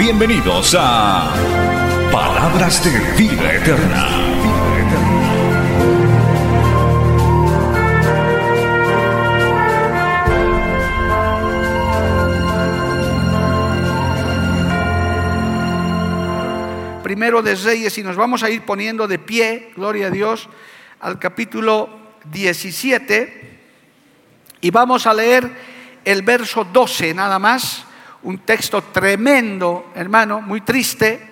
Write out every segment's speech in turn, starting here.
Bienvenidos a Palabras de Vida Eterna. Primero de Reyes y nos vamos a ir poniendo de pie, gloria a Dios, al capítulo 17 y vamos a leer el verso 12 nada más, un texto tremendo, hermano, muy triste,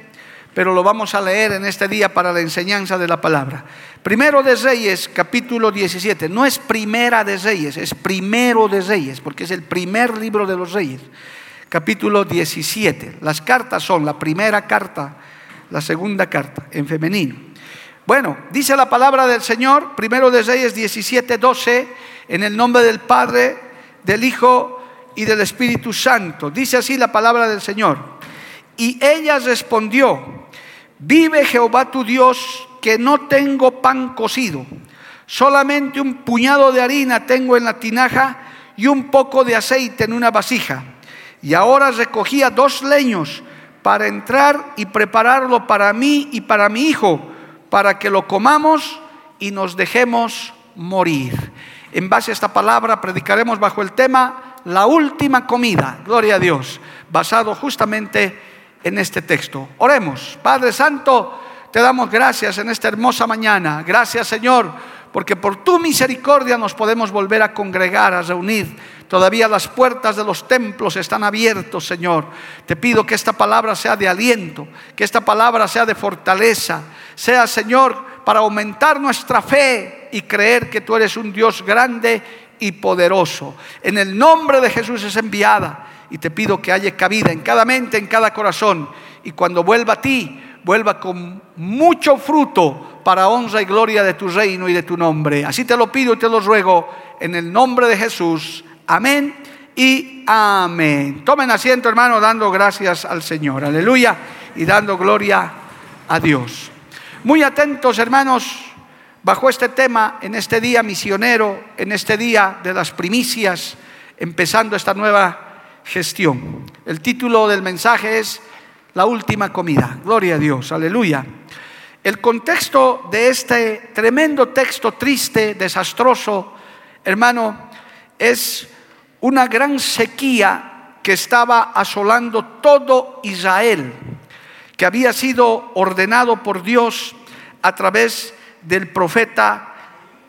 pero lo vamos a leer en este día para la enseñanza de la palabra. Primero de Reyes, capítulo 17, no es primera de Reyes, es primero de Reyes, porque es el primer libro de los Reyes, capítulo 17. Las cartas son la primera carta, la segunda carta, en femenino. Bueno, dice la palabra del Señor, primero de Reyes 17, 12, en el nombre del Padre, del Hijo y del Espíritu Santo. Dice así la palabra del Señor. Y ella respondió, vive Jehová tu Dios, que no tengo pan cocido, solamente un puñado de harina tengo en la tinaja y un poco de aceite en una vasija. Y ahora recogía dos leños para entrar y prepararlo para mí y para mi hijo, para que lo comamos y nos dejemos morir. En base a esta palabra predicaremos bajo el tema la última comida, gloria a Dios, basado justamente en este texto. Oremos, Padre Santo, te damos gracias en esta hermosa mañana. Gracias Señor, porque por tu misericordia nos podemos volver a congregar, a reunir. Todavía las puertas de los templos están abiertos, Señor. Te pido que esta palabra sea de aliento, que esta palabra sea de fortaleza, sea, Señor, para aumentar nuestra fe y creer que tú eres un Dios grande y poderoso. En el nombre de Jesús es enviada y te pido que haya cabida en cada mente, en cada corazón. Y cuando vuelva a ti, vuelva con mucho fruto para honra y gloria de tu reino y de tu nombre. Así te lo pido y te lo ruego en el nombre de Jesús. Amén y amén. Tomen asiento, hermano, dando gracias al Señor. Aleluya. Y dando gloria a Dios. Muy atentos, hermanos, bajo este tema, en este día misionero, en este día de las primicias, empezando esta nueva gestión. El título del mensaje es La última comida. Gloria a Dios. Aleluya. El contexto de este tremendo texto triste, desastroso, hermano, es una gran sequía que estaba asolando todo Israel, que había sido ordenado por Dios a través del profeta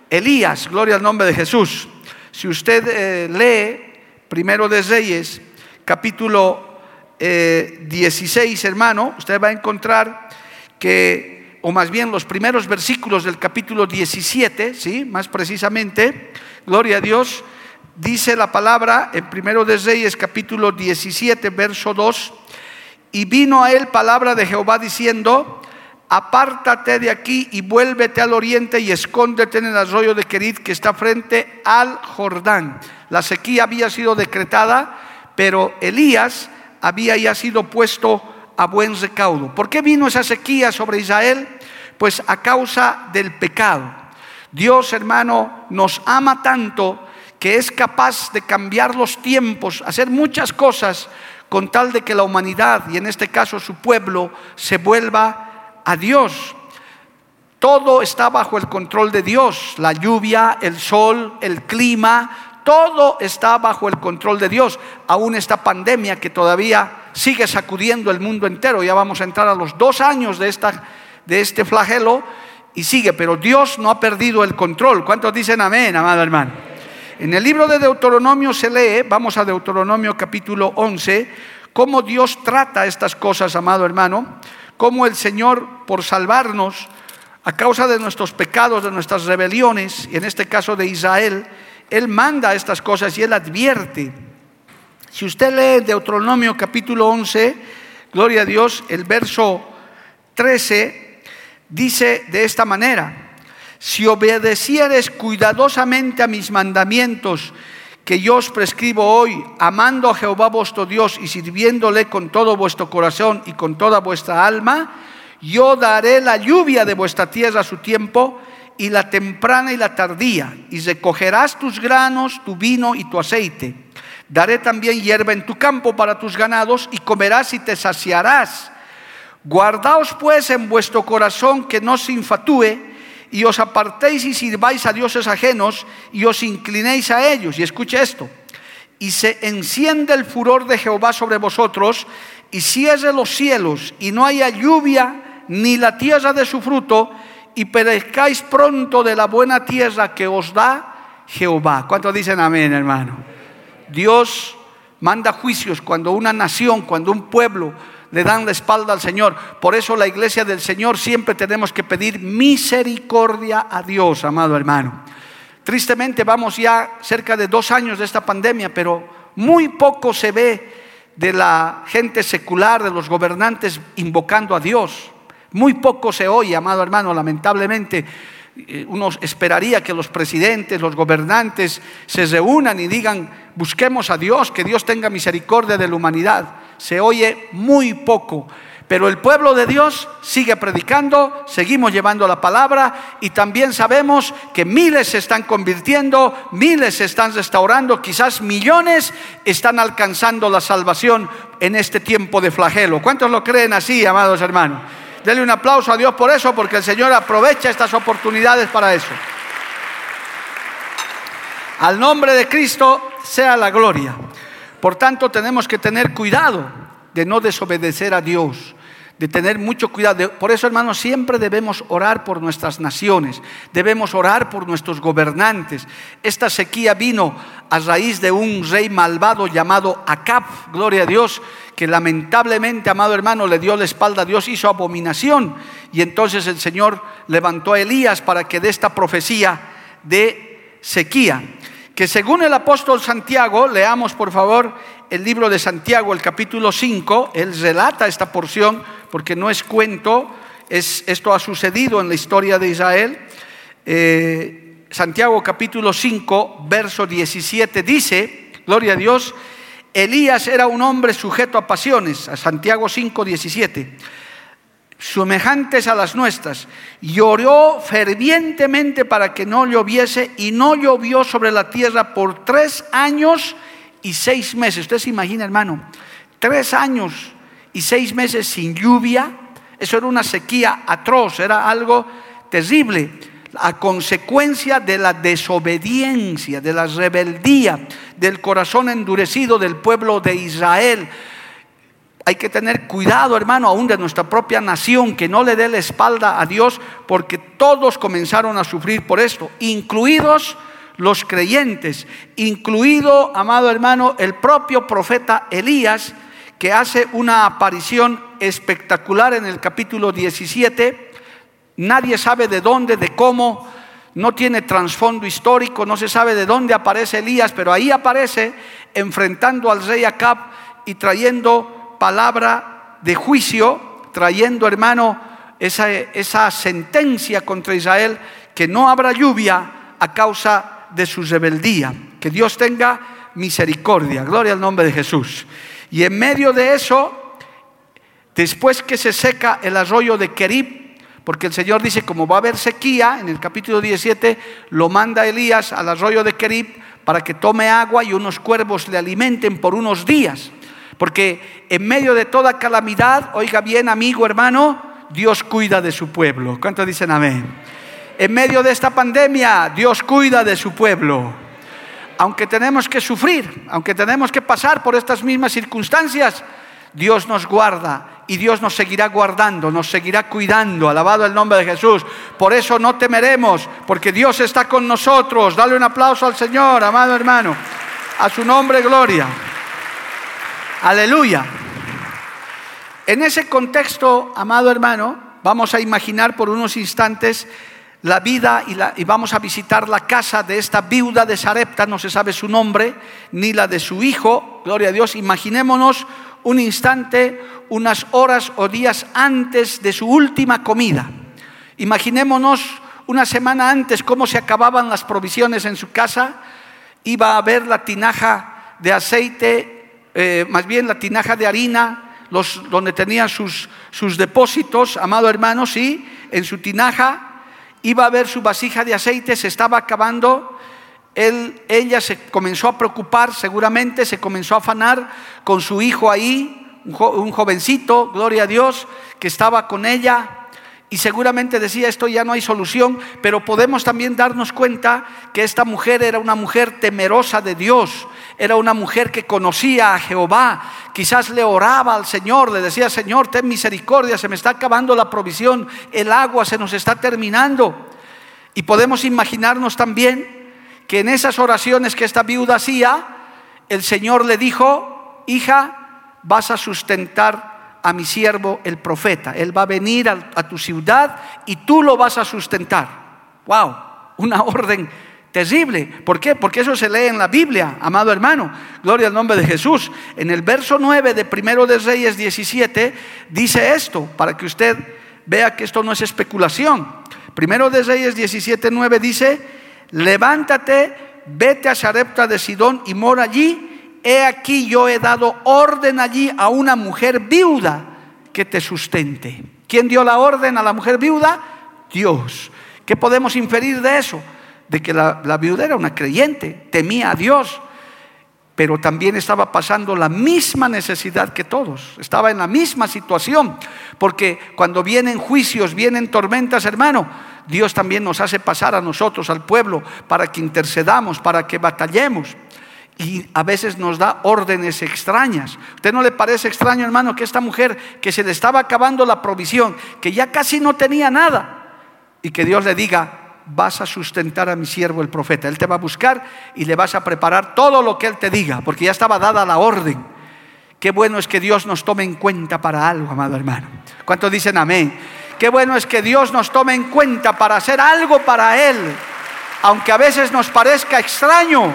Elías, gloria al nombre de Jesús. Si usted eh, lee Primero de Reyes, capítulo eh, 16, hermano, usted va a encontrar que, o más bien los primeros versículos del capítulo 17, ¿sí? más precisamente, gloria a Dios, dice la palabra en Primero de Reyes capítulo 17, verso 2, y vino a él palabra de Jehová diciendo, apártate de aquí y vuélvete al oriente y escóndete en el arroyo de Querit que está frente al Jordán. La sequía había sido decretada, pero Elías había ya sido puesto a buen recaudo. ¿Por qué vino esa sequía sobre Israel? Pues a causa del pecado. Dios, hermano, nos ama tanto que es capaz de cambiar los tiempos, hacer muchas cosas con tal de que la humanidad, y en este caso su pueblo, se vuelva a Dios. Todo está bajo el control de Dios, la lluvia, el sol, el clima, todo está bajo el control de Dios. Aún esta pandemia que todavía sigue sacudiendo el mundo entero, ya vamos a entrar a los dos años de, esta, de este flagelo y sigue, pero Dios no ha perdido el control. ¿Cuántos dicen amén, amado hermano? En el libro de Deuteronomio se lee, vamos a Deuteronomio capítulo 11, cómo Dios trata estas cosas, amado hermano, cómo el Señor, por salvarnos, a causa de nuestros pecados, de nuestras rebeliones, y en este caso de Israel, Él manda estas cosas y Él advierte. Si usted lee Deuteronomio capítulo 11, gloria a Dios, el verso 13 dice de esta manera, si obedecieres cuidadosamente a mis mandamientos, que yo os prescribo hoy, amando a Jehová vuestro Dios y sirviéndole con todo vuestro corazón y con toda vuestra alma, yo daré la lluvia de vuestra tierra a su tiempo y la temprana y la tardía, y recogerás tus granos, tu vino y tu aceite. Daré también hierba en tu campo para tus ganados y comerás y te saciarás. Guardaos pues en vuestro corazón que no se infatúe y os apartéis y sirváis a dioses ajenos y os inclinéis a ellos. Y escuche esto. Y se enciende el furor de Jehová sobre vosotros y cierre los cielos y no haya lluvia ni la tierra de su fruto y perezcáis pronto de la buena tierra que os da Jehová. ¿Cuántos dicen amén, hermano? Dios manda juicios cuando una nación, cuando un pueblo le dan la espalda al Señor. Por eso la iglesia del Señor siempre tenemos que pedir misericordia a Dios, amado hermano. Tristemente vamos ya cerca de dos años de esta pandemia, pero muy poco se ve de la gente secular, de los gobernantes invocando a Dios. Muy poco se oye, amado hermano, lamentablemente. Eh, uno esperaría que los presidentes, los gobernantes se reúnan y digan, busquemos a Dios, que Dios tenga misericordia de la humanidad se oye muy poco. Pero el pueblo de Dios sigue predicando, seguimos llevando la palabra y también sabemos que miles se están convirtiendo, miles se están restaurando, quizás millones están alcanzando la salvación en este tiempo de flagelo. ¿Cuántos lo creen así, amados hermanos? Denle un aplauso a Dios por eso, porque el Señor aprovecha estas oportunidades para eso. Al nombre de Cristo sea la gloria. Por tanto, tenemos que tener cuidado de no desobedecer a Dios, de tener mucho cuidado. Por eso, hermanos, siempre debemos orar por nuestras naciones, debemos orar por nuestros gobernantes. Esta sequía vino a raíz de un rey malvado llamado Acab, gloria a Dios, que lamentablemente, amado hermano, le dio la espalda a Dios, hizo abominación. Y entonces el Señor levantó a Elías para que de esta profecía de sequía que según el apóstol Santiago, leamos por favor el libro de Santiago, el capítulo 5, él relata esta porción porque no es cuento, es, esto ha sucedido en la historia de Israel. Eh, Santiago capítulo 5, verso 17 dice, gloria a Dios, Elías era un hombre sujeto a pasiones, a Santiago 5, 17 semejantes a las nuestras. Lloró fervientemente para que no lloviese y no llovió sobre la tierra por tres años y seis meses. Usted se imagina, hermano, tres años y seis meses sin lluvia. Eso era una sequía atroz, era algo terrible. A consecuencia de la desobediencia, de la rebeldía, del corazón endurecido del pueblo de Israel hay que tener cuidado, hermano, aún de nuestra propia nación, que no le dé la espalda a Dios, porque todos comenzaron a sufrir por esto, incluidos los creyentes, incluido, amado hermano, el propio profeta Elías, que hace una aparición espectacular en el capítulo 17. Nadie sabe de dónde, de cómo, no tiene trasfondo histórico, no se sabe de dónde aparece Elías, pero ahí aparece enfrentando al rey Acab y trayendo palabra de juicio, trayendo, hermano, esa, esa sentencia contra Israel, que no habrá lluvia a causa de su rebeldía. Que Dios tenga misericordia. Gloria al nombre de Jesús. Y en medio de eso, después que se seca el arroyo de Kerib, porque el Señor dice, como va a haber sequía, en el capítulo 17, lo manda Elías al arroyo de Kerib para que tome agua y unos cuervos le alimenten por unos días. Porque en medio de toda calamidad, oiga bien amigo, hermano, Dios cuida de su pueblo. ¿Cuántos dicen amén? En medio de esta pandemia, Dios cuida de su pueblo. Aunque tenemos que sufrir, aunque tenemos que pasar por estas mismas circunstancias, Dios nos guarda y Dios nos seguirá guardando, nos seguirá cuidando. Alabado el nombre de Jesús. Por eso no temeremos, porque Dios está con nosotros. Dale un aplauso al Señor, amado hermano. A su nombre, gloria. Aleluya. En ese contexto, amado hermano, vamos a imaginar por unos instantes la vida y, vamos a visitar la casa de esta viuda de Sarepta, no se sabe su nombre, ni la de su hijo, gloria a Dios. Imaginémonos un instante, unas horas o días antes de su última comida. Imaginémonos una semana antes cómo se acababan las provisiones en su casa. Iba a haber la tinaja de aceite, eh, más bien la tinaja de harina, los, donde tenía sus, sus depósitos, amado hermano, sí, en su tinaja iba a ver su vasija de aceite, se estaba acabando. Él, ella se comenzó a preocupar, seguramente se comenzó a afanar con su hijo ahí, un jovencito, gloria a Dios, que estaba con ella. Y seguramente decía, esto ya no hay solución, pero podemos también darnos cuenta que esta mujer era una mujer temerosa de Dios, era una mujer que conocía a Jehová, quizás le oraba al Señor, le decía, Señor, ten misericordia, se me está acabando la provisión, el agua se nos está terminando. Y podemos imaginarnos también que en esas oraciones que esta viuda hacía, el Señor le dijo, hija, vas a sustentar a mi siervo el profeta. Él va a venir a, tu ciudad y tú lo vas a sustentar. ¡Wow! Una orden Terrible. ¿Por qué? Porque eso se lee en la Biblia, amado hermano. Gloria al nombre de Jesús. En el verso 9 de Primero de Reyes 17 dice esto, para que usted vea que esto no es especulación. Primero de Reyes 17, 9 dice, levántate, vete a Sarepta de Sidón y mora allí. He aquí yo he dado orden allí a una mujer viuda que te sustente. ¿Quién dio la orden a la mujer viuda? Dios. ¿Qué podemos inferir de eso? de que la, viuda era una creyente, temía a Dios, pero también estaba pasando la misma necesidad que todos, estaba en la misma situación, porque cuando vienen juicios, vienen tormentas, hermano, Dios también nos hace pasar a nosotros, al pueblo, para que intercedamos, para que batallemos. Y a veces nos da órdenes extrañas. ¿Usted no le parece extraño, hermano, que esta mujer que se le estaba acabando la provisión, que ya casi no tenía nada, y que Dios le diga, vas a sustentar a mi siervo el profeta. Él te va a buscar y le vas a preparar todo lo que Él te diga, porque ya estaba dada la orden. Qué bueno es que Dios nos tome en cuenta para algo, amado hermano. ¿Cuántos dicen amén? Qué bueno es que Dios nos tome en cuenta para hacer algo para Él, aunque a veces nos parezca extraño.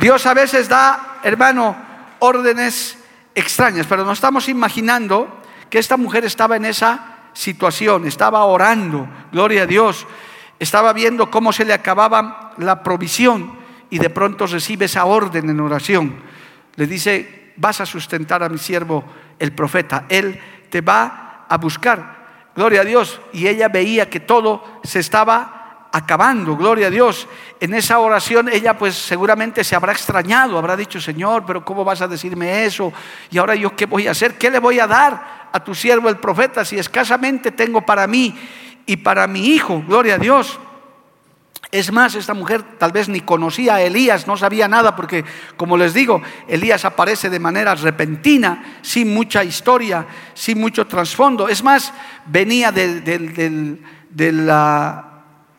Dios a veces da, hermano, órdenes extrañas, pero nos estamos imaginando que esta mujer estaba en esa situación, estaba orando, gloria a Dios, estaba viendo cómo se le acababa la provisión y de pronto recibe esa orden en oración. Le dice, vas a sustentar a mi siervo el profeta, él te va a buscar, gloria a Dios. Y ella veía que todo se estaba acabando, gloria a Dios. En esa oración ella pues seguramente se habrá extrañado, habrá dicho, Señor, pero ¿cómo vas a decirme eso? Y ahora yo qué voy a hacer, qué le voy a dar a tu siervo el profeta si escasamente tengo para mí y para mi hijo? Gloria a Dios. Es más, esta mujer tal vez ni conocía a Elías, no sabía nada, porque como les digo, Elías aparece de manera repentina, sin mucha historia, sin mucho trasfondo. Es más, venía del, del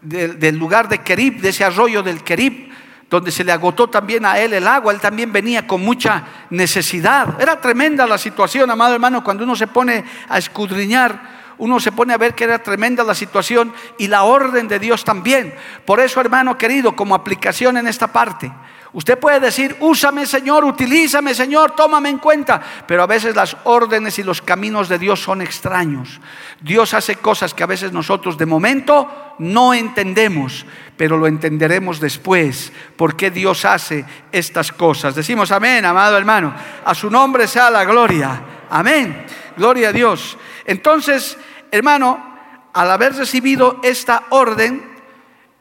lugar de Kerib, de ese arroyo del Kerib, donde se le agotó también a él el agua, él también venía con mucha necesidad. Era tremenda la situación, amado hermano, cuando uno se pone a escudriñar, uno se pone a ver que era tremenda la situación y la orden de Dios también. Por eso, hermano querido, como aplicación en esta parte, Usted puede decir, úsame Señor, utilízame Señor, tómame en cuenta. Pero a veces las órdenes y los caminos de Dios son extraños. Dios hace cosas que a veces nosotros de momento no entendemos, pero lo entenderemos después. ¿Por qué Dios hace estas cosas? Decimos amén, amado hermano. A su nombre sea la gloria. Amén. Gloria a Dios. Entonces, hermano, al haber recibido esta orden,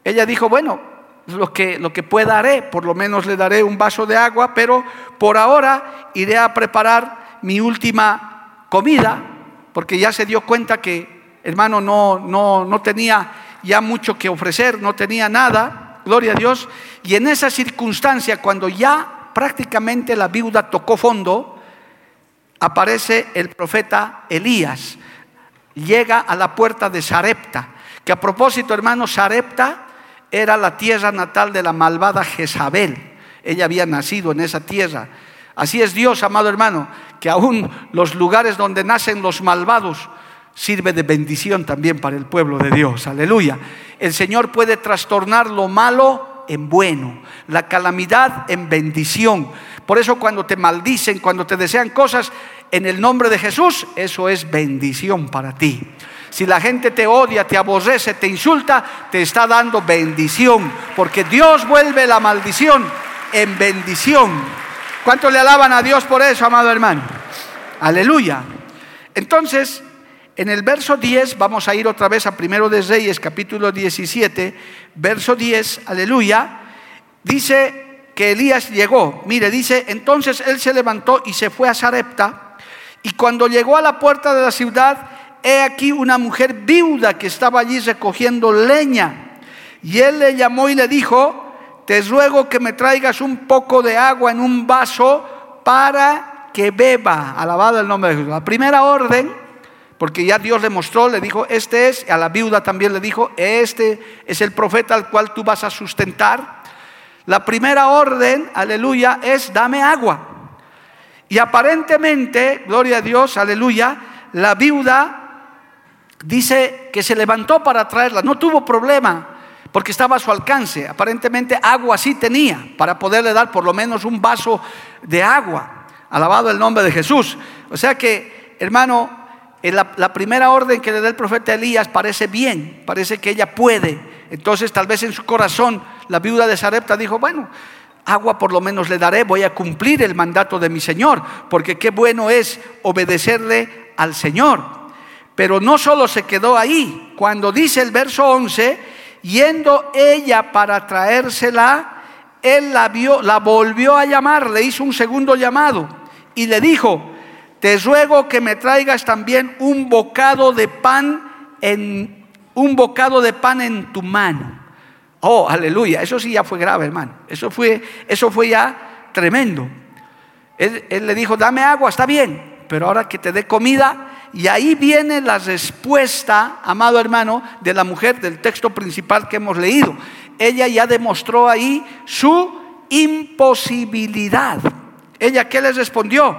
ella dijo, bueno, lo que, lo que pueda haré, por lo menos le daré un vaso de agua, pero por ahora iré a preparar mi última comida, porque ya se dio cuenta que, hermano, no, no, no tenía ya mucho que ofrecer, no tenía nada, gloria a Dios, y en esa circunstancia, cuando ya prácticamente la viuda tocó fondo, aparece el profeta Elías, llega a la puerta de Sarepta, que a propósito, hermano, Sarepta era la tierra natal de la malvada Jezabel. Ella había nacido en esa tierra. Así es Dios, amado hermano, que aún los lugares donde nacen los malvados, sirve de bendición también para el pueblo de Dios. Aleluya. El Señor puede trastornar lo malo en bueno, la calamidad en bendición. Por eso cuando te maldicen, cuando te desean cosas en el nombre de Jesús, eso es bendición para ti. Si la gente te odia, te aborrece, te insulta, te está dando bendición, porque Dios vuelve la maldición en bendición. ¿Cuánto le alaban a Dios por eso, amado hermano? Aleluya. Entonces, en el verso 10, vamos a ir otra vez a Primero de Reyes, capítulo 17, verso 10, aleluya, dice que Elías llegó. Mire, dice, entonces él se levantó y se fue a Sarepta, y cuando llegó a la puerta de la ciudad, he aquí una mujer viuda que estaba allí recogiendo leña. Y él le llamó y le dijo, te ruego que me traigas un poco de agua en un vaso para que beba. Alabado el nombre de Jesús. La primera orden porque ya Dios le mostró, le dijo, este es, a la viuda también le dijo, este es el profeta al cual tú vas a sustentar. La primera orden, aleluya, es dame agua. Y aparentemente, gloria a Dios, aleluya, la viuda dice que se levantó para traerla, no tuvo problema porque estaba a su alcance. Aparentemente agua sí tenía para poderle dar por lo menos un vaso de agua. Alabado el nombre de Jesús. O sea que, hermano, la, la, primera orden que le da el profeta Elías parece bien, parece que ella puede. Entonces tal vez en su corazón la viuda de Sarepta dijo, bueno, agua por lo menos le daré, voy a cumplir el mandato de mi Señor, porque qué bueno es obedecerle al Señor. Pero no solo se quedó ahí, cuando dice el verso 11, yendo ella para traérsela, él la vio, la volvió a llamar, le hizo un segundo llamado y le dijo, te ruego que me traigas también un bocado de pan en un bocado de pan en tu mano. Oh, aleluya, eso sí ya fue grave, hermano. Eso fue eso fue ya tremendo. Él, él le dijo, "Dame agua, está bien, pero ahora que te dé comida." Y ahí viene la respuesta, amado hermano, de la mujer del texto principal que hemos leído. Ella ya demostró ahí su imposibilidad. ¿Ella qué les respondió?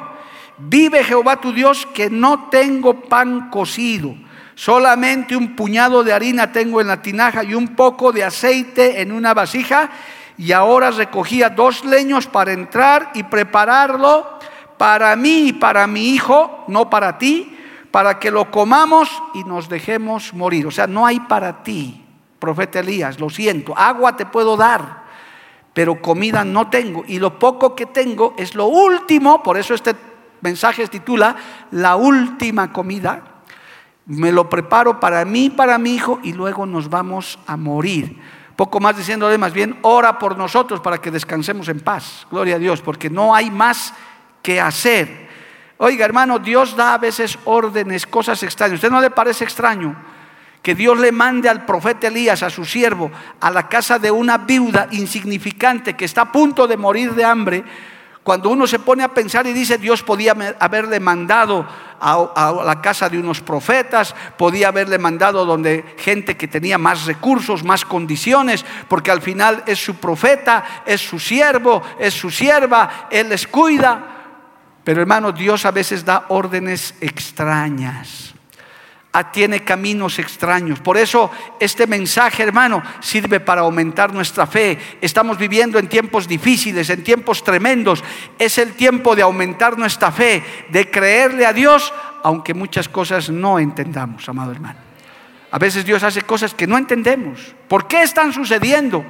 Vive Jehová tu Dios que no tengo pan cocido, solamente un puñado de harina tengo en la tinaja y un poco de aceite en una vasija. Y ahora recogía dos leños para entrar y prepararlo para mí y para mi hijo, no para ti, para que lo comamos y nos dejemos morir. O sea, no hay para ti, profeta Elías, lo siento, agua te puedo dar, pero comida no tengo. Y lo poco que tengo es lo último, por eso este mensaje titula La última comida. Me lo preparo para mí, para mi hijo y luego nos vamos a morir. Poco más diciéndole más bien, ora por nosotros para que descansemos en paz. Gloria a Dios, porque no hay más que hacer. Oiga, hermano, Dios da a veces órdenes, cosas extrañas. ¿Usted no le parece extraño que Dios le mande al profeta Elías, a su siervo, a la casa de una viuda insignificante que está a punto de morir de hambre? Cuando uno se pone a pensar y dice, Dios podía haberle mandado a, la casa de unos profetas, podía haberle mandado donde gente que tenía más recursos, más condiciones, porque al final es su profeta, es su siervo, es su sierva, Él les cuida. Pero hermano, Dios a veces da órdenes extrañas tiene caminos extraños. Por eso este mensaje, hermano, sirve para aumentar nuestra fe. Estamos viviendo en tiempos difíciles, en tiempos tremendos. Es el tiempo de aumentar nuestra fe, de creerle a Dios, aunque muchas cosas no entendamos, amado hermano. A veces Dios hace cosas que no entendemos. ¿Por qué están sucediendo?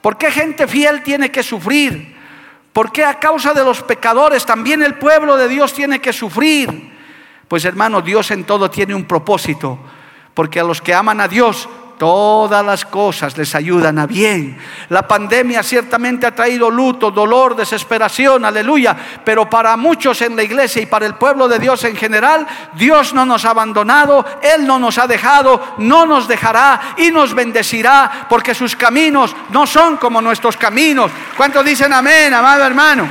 ¿Por qué gente fiel tiene que sufrir? ¿Por qué a causa de los pecadores también el pueblo de Dios tiene que sufrir? Pues hermano, Dios en todo tiene un propósito, porque a los que aman a Dios, todas las cosas les ayudan a bien. La pandemia ciertamente ha traído luto, dolor, desesperación, aleluya, pero para muchos en la iglesia y para el pueblo de Dios en general, Dios no nos ha abandonado, Él no nos ha dejado, no nos dejará y nos bendecirá, porque sus caminos no son como nuestros caminos. ¿Cuántos dicen amén, amado hermano?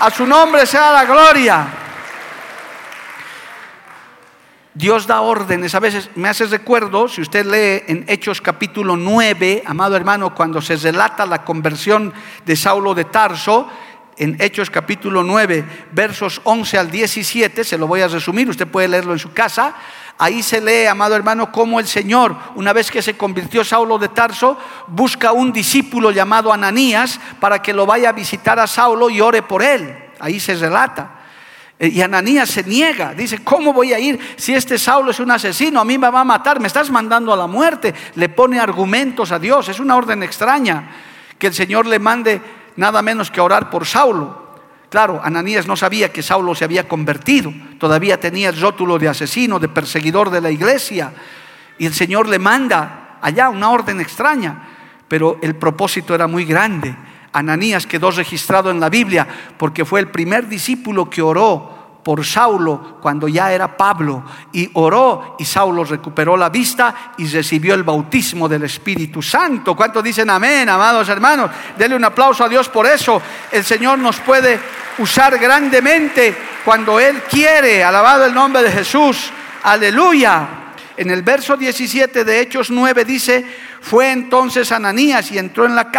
A su nombre sea la gloria. Dios da órdenes. A veces me hace recuerdo, si usted lee en Hechos capítulo 9, amado hermano, cuando se relata la conversión de Saulo de Tarso, en Hechos capítulo 9, versos 11 al 17, se lo voy a resumir, usted puede leerlo en su casa. Ahí se lee, amado hermano, cómo el Señor, una vez que se convirtió Saulo de Tarso, busca un discípulo llamado Ananías para que lo vaya a visitar a Saulo y ore por él. Ahí se relata. Eh, y Ananías se niega, dice, ¿cómo voy a ir si este Saulo es un asesino? A mí me va a matar, me estás mandando a la muerte. Le pone argumentos a Dios, es una orden extraña que el Señor le mande nada menos que orar por Saulo. Claro, Ananías no sabía que Saulo se había convertido, todavía tenía el rótulo de asesino, de perseguidor de la iglesia, y el Señor le manda allá una orden extraña, pero el propósito era muy grande. Ananías quedó registrado en la Biblia porque fue el primer discípulo que oró por Saulo cuando ya era Pablo y oró y Saulo recuperó la vista y recibió el bautismo del Espíritu Santo. ¿Cuántos dicen amén, amados hermanos? Denle un aplauso a Dios por eso. El Señor nos puede usar grandemente cuando Él quiere. Alabado el nombre de Jesús. Aleluya. En el verso 17 de Hechos 9 dice, fue entonces Ananías y entró en la,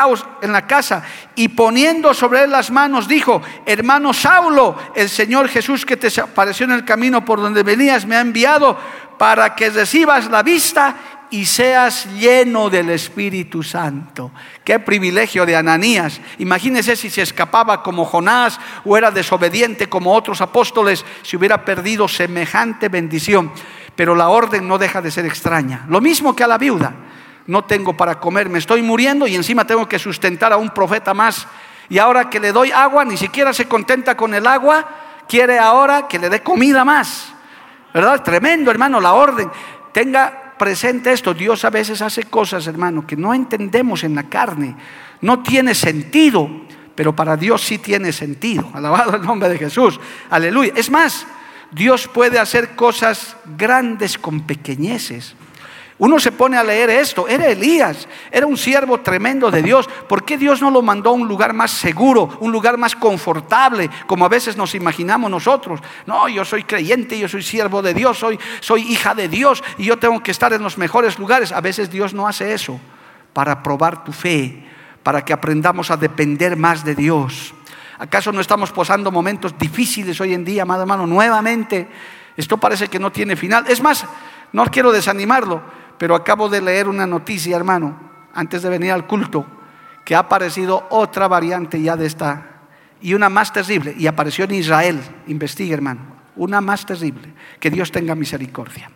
en la casa y poniendo sobre él las manos dijo, hermano Saulo, el Señor Jesús que te apareció en el camino por donde venías me ha enviado para que recibas la vista y seas lleno del Espíritu Santo. Qué privilegio de Ananías. Imagínese si se escapaba como Jonás o era desobediente como otros apóstoles, si hubiera perdido semejante bendición. Pero la orden no deja de ser extraña. Lo mismo que a la viuda no tengo para comer, me estoy muriendo y encima tengo que sustentar a un profeta más. Y ahora que le doy agua, ni siquiera se contenta con el agua, quiere ahora que le dé comida más. ¿Verdad? Tremendo, hermano, la orden. Tenga presente esto, Dios a veces hace cosas, hermano, que no entendemos en la carne. No tiene sentido, pero para Dios sí tiene sentido. Alabado el nombre de Jesús. Aleluya. Es más, Dios puede hacer cosas grandes con pequeñeces. Uno se pone a leer esto, era Elías, era un siervo tremendo de Dios. ¿Por qué Dios no lo mandó a un lugar más seguro, un lugar más confortable, como a veces nos imaginamos nosotros? No, yo soy creyente, yo soy siervo de Dios, soy, soy hija de Dios y yo tengo que estar en los mejores lugares. A veces Dios no hace eso para probar tu fe, para que aprendamos a depender más de Dios. ¿Acaso no estamos posando momentos difíciles hoy en día, amado hermano? Nuevamente, esto parece que no tiene final. Es más, no quiero desanimarlo pero acabo de leer una noticia, hermano, antes de venir al culto, que ha aparecido otra variante ya de esta, y una más terrible, y apareció en Israel. Investigue, hermano, una más terrible. Que Dios tenga misericordia.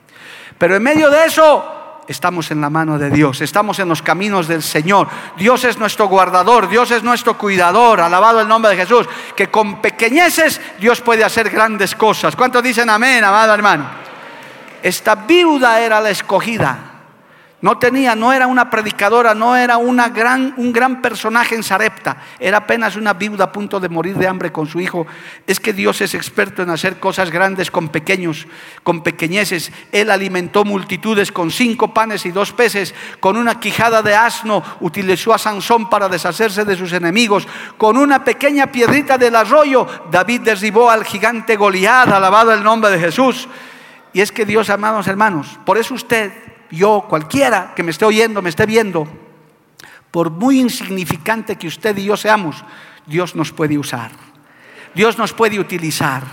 Pero en medio de eso, estamos en la mano de Dios, estamos en los caminos del Señor. Dios es nuestro guardador, Dios es nuestro cuidador, alabado el nombre de Jesús, que con pequeñeces Dios puede hacer grandes cosas. ¿Cuántos dicen amén, amado hermano? Esta viuda era la escogida. No tenía, no era una predicadora, no era una gran, un gran personaje en Sarepta, era apenas una viuda a punto de morir de hambre con su hijo. Es que Dios es experto en hacer cosas grandes con pequeños, con pequeñeces. Él alimentó multitudes con cinco panes y dos peces, con una quijada de asno utilizó a Sansón para deshacerse de sus enemigos, con una pequeña piedrita del arroyo David derribó al gigante Goliat, alabado el nombre de Jesús. Y es que Dios, amados hermanos, por eso usted yo, cualquiera que me esté oyendo, me esté viendo, por muy insignificante que usted y yo seamos, Dios nos puede usar. Dios nos puede utilizar.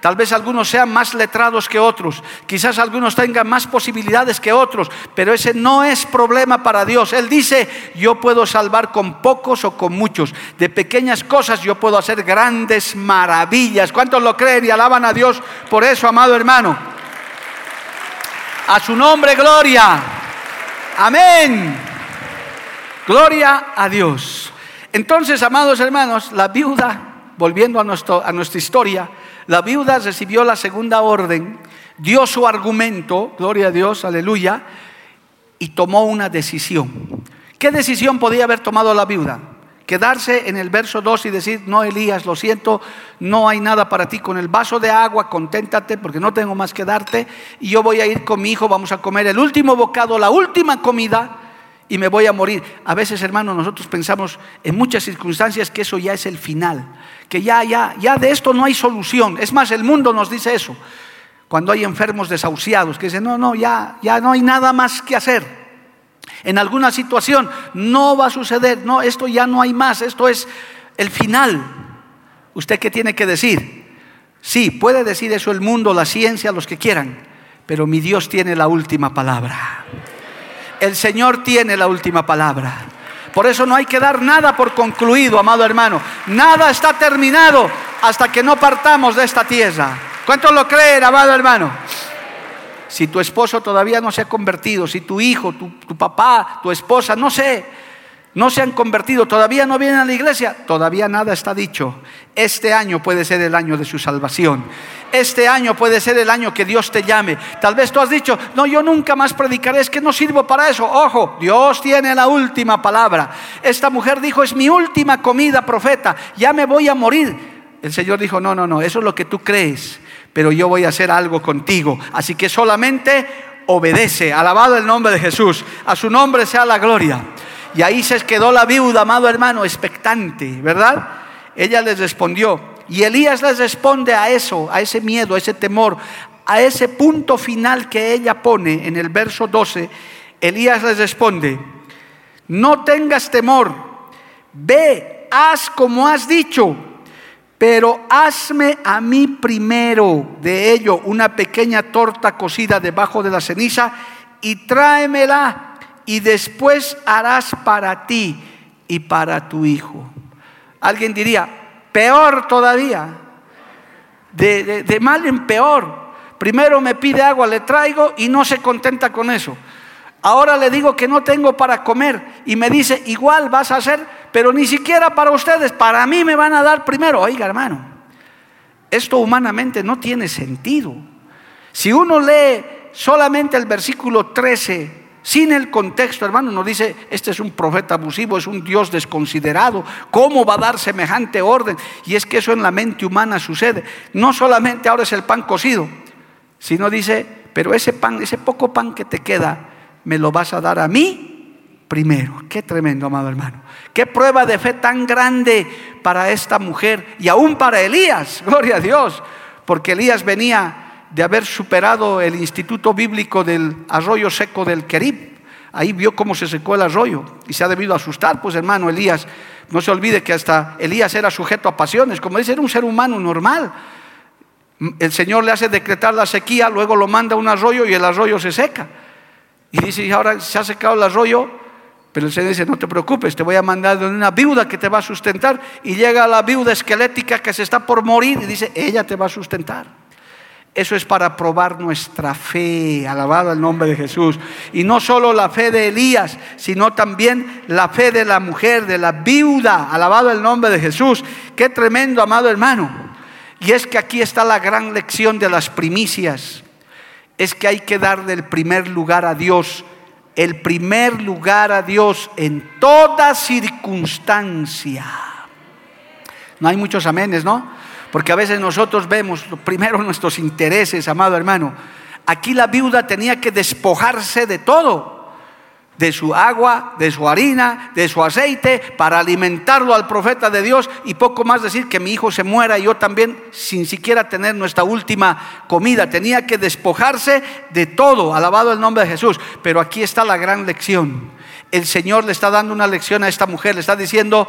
Tal vez algunos sean más letrados que otros, quizás algunos tengan más posibilidades que otros, pero ese no es problema para Dios. Él dice, yo puedo salvar con pocos o con muchos. De pequeñas cosas yo puedo hacer grandes maravillas. ¿Cuántos lo creen y alaban a Dios por eso, amado hermano? A su nombre, gloria. Amén. Gloria a Dios. Entonces, amados hermanos, la viuda, volviendo a, nuestro, a nuestra historia, la viuda recibió la segunda orden, dio su argumento, gloria a Dios, aleluya, y tomó una decisión. ¿Qué decisión podía haber tomado la viuda? Quedarse en el verso 2 y decir, no Elías, lo siento, no hay nada para ti. Con el vaso de agua, conténtate porque no tengo más que darte. Y yo voy a ir con mi hijo, vamos a comer el último bocado, la última comida y me voy a morir. A veces, hermanos, nosotros pensamos en muchas circunstancias que eso ya es el final, que ya, ya, ya de esto no hay solución. Es más, el mundo nos dice eso. Cuando hay enfermos desahuciados que dicen, no, no, ya, ya no hay nada más que hacer en alguna situación, no va a suceder, no, esto ya no hay más, esto es el final. ¿Usted qué tiene que decir? Sí, puede decir eso el mundo, la ciencia, los que quieran, pero mi Dios tiene la última palabra. El Señor tiene la última palabra. Por eso no hay que dar nada por concluido, amado hermano. Nada está terminado hasta que no partamos de esta tierra. ¿Cuántos lo creen, amado hermano? Si tu esposo todavía no se ha convertido, si tu hijo, tu, papá, tu esposa, no sé, no se han convertido, todavía no vienen a la iglesia, todavía nada está dicho. Este año puede ser el año de su salvación. Este año puede ser el año que Dios te llame. Tal vez tú has dicho, no, yo nunca más predicaré, es que no sirvo para eso. Ojo, Dios tiene la última palabra. Esta mujer dijo, es mi última comida, profeta, ya me voy a morir. El Señor dijo, no, no, no, eso es lo que tú crees, pero yo voy a hacer algo contigo. Así que solamente obedece, alabado el nombre de Jesús, a su nombre sea la gloria. Y ahí se quedó la viuda, amado hermano, expectante, ¿verdad? Ella les respondió. Y Elías les responde a eso, a ese miedo, a ese temor, a ese punto final que ella pone en el verso 12. Elías les responde, no tengas temor, ve, haz como has dicho, pero hazme a mí primero de ello una pequeña torta cocida debajo de la ceniza y tráemela y después harás para ti y para tu hijo. Alguien diría, peor todavía, de, mal en peor. Primero me pide agua, le traigo y no se contenta con eso. Ahora le digo que no tengo para comer y me dice, igual vas a hacer, pero ni siquiera para ustedes, para mí me van a dar primero. Oiga hermano, esto humanamente no tiene sentido. Si uno lee solamente el versículo 13 sin el contexto, hermano, nos dice, este es un profeta abusivo, es un Dios desconsiderado. ¿Cómo va a dar semejante orden? Y es que eso en la mente humana sucede. No solamente ahora es el pan cocido, sino dice, pero ese pan, ese poco pan que te queda, me lo vas a dar a mí primero. Qué tremendo, amado hermano. Qué prueba de fe tan grande para esta mujer y aún para Elías, gloria a Dios, porque Elías venía de haber superado el instituto bíblico del arroyo seco del Kerib. Ahí vio cómo se secó el arroyo y se ha debido asustar, pues hermano Elías, no se olvide que hasta Elías era sujeto a pasiones, como dice, era un ser humano normal. El Señor le hace decretar la sequía, luego lo manda a un arroyo y el arroyo se seca. Y dice, ahora se ha secado el arroyo, pero el Señor dice, no te preocupes, te voy a mandar de una viuda que te va a sustentar. Y llega la viuda esquelética que se está por morir y dice, ella te va a sustentar. Eso es para probar nuestra fe, alabado el nombre de Jesús. Y no solo la fe de Elías, sino también la fe de la mujer, de la viuda, alabado el nombre de Jesús. Qué tremendo, amado hermano. Y es que aquí está la gran lección de las primicias. Es que hay que darle el primer lugar a Dios, el primer lugar a Dios en toda circunstancia. No hay muchos amenes, ¿no? Porque a veces nosotros vemos primero nuestros intereses, amado hermano. Aquí la viuda tenía que despojarse de todo, de su agua, de su harina, de su aceite, para alimentarlo al profeta de Dios y poco más decir que mi hijo se muera y yo también sin siquiera tener nuestra última comida. Tenía que despojarse de todo, alabado el nombre de Jesús. Pero aquí está la gran lección. El Señor le está dando una lección a esta mujer, le está diciendo,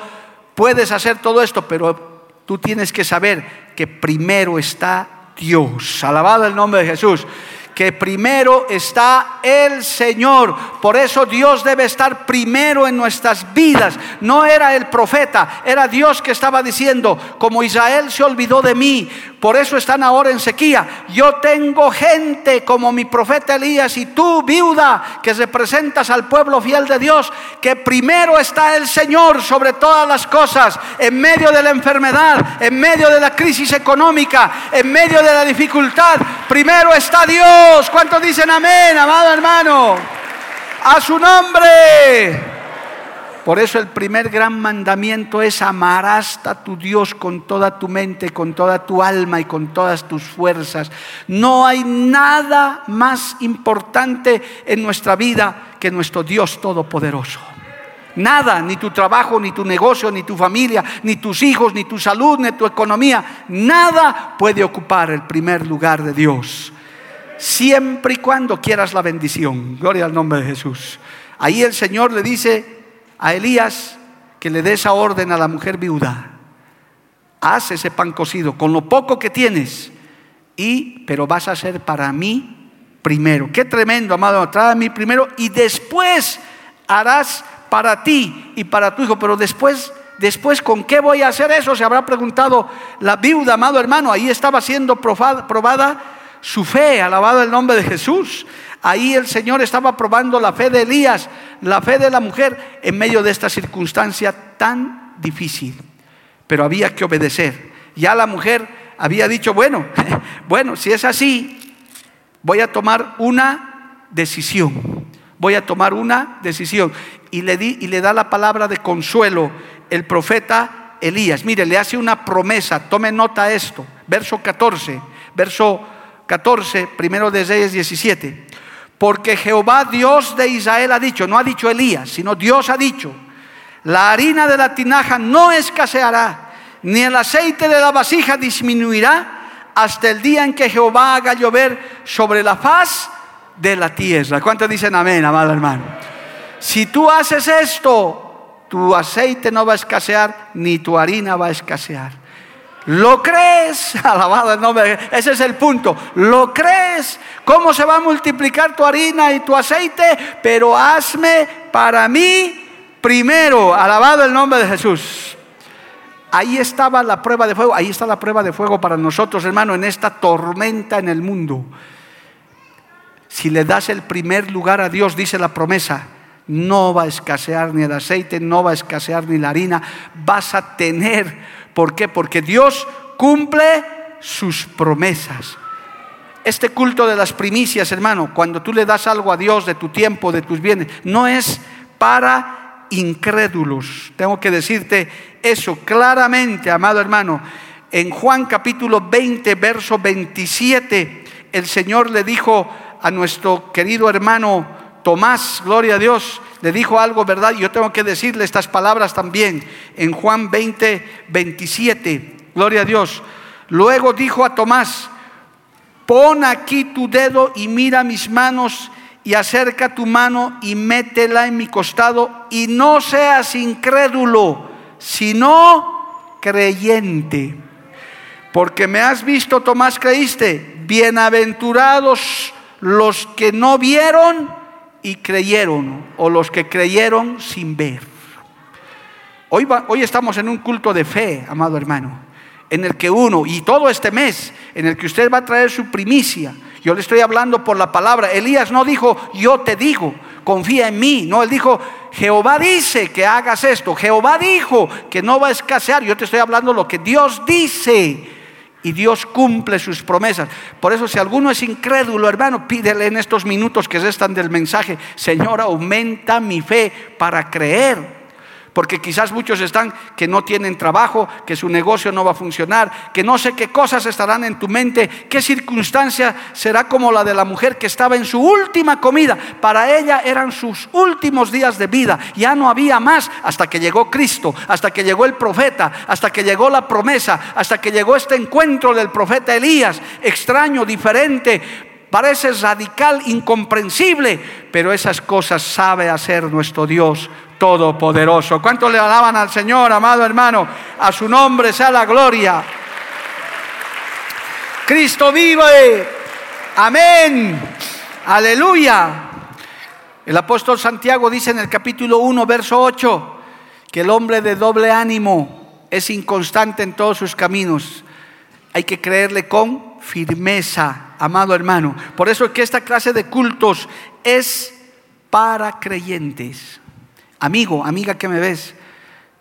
puedes hacer todo esto, pero Tú tienes que saber que primero está Dios. Alabado el nombre de Jesús que primero está el Señor. Por eso Dios debe estar primero en nuestras vidas. No era el profeta, era Dios que estaba diciendo, como Israel se olvidó de mí, por eso están ahora en sequía. Yo tengo gente como mi profeta Elías y tú, viuda, que representas al pueblo fiel de Dios, que primero está el Señor sobre todas las cosas, en medio de la enfermedad, en medio de la crisis económica, en medio de la dificultad. Primero está Dios ¿Cuántos dicen amén, amado hermano? A su nombre. Por eso el primer gran mandamiento es amarás a tu Dios con toda tu mente, con toda tu alma y con todas tus fuerzas. No hay nada más importante en nuestra vida que nuestro Dios todopoderoso. Nada, ni tu trabajo, ni tu negocio, ni tu familia, ni tus hijos, ni tu salud, ni tu economía, nada puede ocupar el primer lugar de Dios siempre y cuando quieras la bendición. Gloria al nombre de Jesús. Ahí el Señor le dice a Elías que le dé esa orden a la mujer viuda. haz ese pan cocido con lo poco que tienes, y, pero vas a ser para mí primero. Qué tremendo, amado, trae a mí primero y después harás para ti y para tu hijo, pero después Después, ¿con qué voy a hacer eso? Se habrá preguntado la viuda, amado hermano. Ahí estaba siendo probada su fe, alabado el nombre de Jesús. Ahí el Señor estaba probando la fe de Elías, la fe de la mujer en medio de esta circunstancia tan difícil. Pero había que obedecer. Ya la mujer había dicho, bueno, bueno, si es así, voy a tomar una decisión. Voy a tomar una decisión. Y le, di, y le da la palabra de consuelo el profeta Elías. Mire, le hace una promesa, tome nota esto, verso 14, verso 14, primero de Reyes 17. Porque Jehová Dios de Israel ha dicho, no ha dicho Elías, sino Dios ha dicho, la harina de la tinaja no escaseará, ni el aceite de la vasija disminuirá hasta el día en que Jehová haga llover sobre la faz de la tierra. ¿Cuántos dicen amén, amado hermano? Si tú haces esto, tu aceite no va a escasear, ni tu harina va a escasear. ¿Lo crees? Alabado el nombre. Ese es el punto. ¿Lo crees? ¿Cómo se va a multiplicar tu harina y tu aceite? Pero hazme para mí primero. Alabado el nombre de Jesús. Ahí estaba la prueba de fuego. Ahí está la prueba de fuego para nosotros, hermano, en esta tormenta en el mundo. Si le das el primer lugar a Dios, dice la promesa, no va a escasear ni el aceite, no va a escasear ni la harina, vas a tener. ¿Por qué? Porque Dios cumple sus promesas. Este culto de las primicias, hermano, cuando tú le das algo a Dios de tu tiempo, de tus bienes, no es para incrédulos. Tengo que decirte eso claramente, amado hermano. En Juan capítulo 20, verso 27, el Señor le dijo a nuestro querido hermano Tomás, gloria a Dios, le dijo algo, ¿verdad? Yo tengo que decirle estas palabras también en Juan 20, 27, gloria a Dios. Luego dijo a Tomás, pon aquí tu dedo y mira mis manos y acerca tu mano y métela en mi costado y no seas incrédulo, sino creyente. Porque me has visto, Tomás, creíste. Bienaventurados los que no vieron y creyeron, o los que creyeron sin ver. Hoy, hoy estamos en un culto de fe, amado hermano, en el que uno, y todo este mes, en el que usted va a traer su primicia, yo le estoy hablando por la palabra. Elías no dijo, yo te digo, confía en mí. No, él dijo, Jehová dice que hagas esto. Jehová dijo que no va a escasear. Yo te estoy hablando lo que Dios dice y Dios cumple sus promesas. Por eso si alguno es incrédulo, hermano, pídele en estos minutos que restan del mensaje, Señor, aumenta mi fe para creer porque quizás muchos están que no tienen trabajo, que su negocio no va a funcionar, que no sé qué cosas estarán en tu mente, qué circunstancia será como la de la mujer que estaba en su última comida. Para ella eran sus últimos días de vida, ya no había más hasta que llegó Cristo, hasta que llegó el profeta, hasta que llegó la promesa, hasta que llegó este encuentro del profeta Elías, extraño, diferente, parece radical, incomprensible, pero esas cosas sabe hacer nuestro Dios Todopoderoso. ¿Cuánto le alaban al Señor, amado hermano? A su nombre sea la gloria. Cristo vive. Amén. Aleluya. El apóstol Santiago dice en el capítulo 1, verso 8, que el hombre de doble ánimo es inconstante en todos sus caminos. Hay que creerle con firmeza, amado hermano. Por eso es que esta clase de cultos es para creyentes. Amigo, amiga que me ves,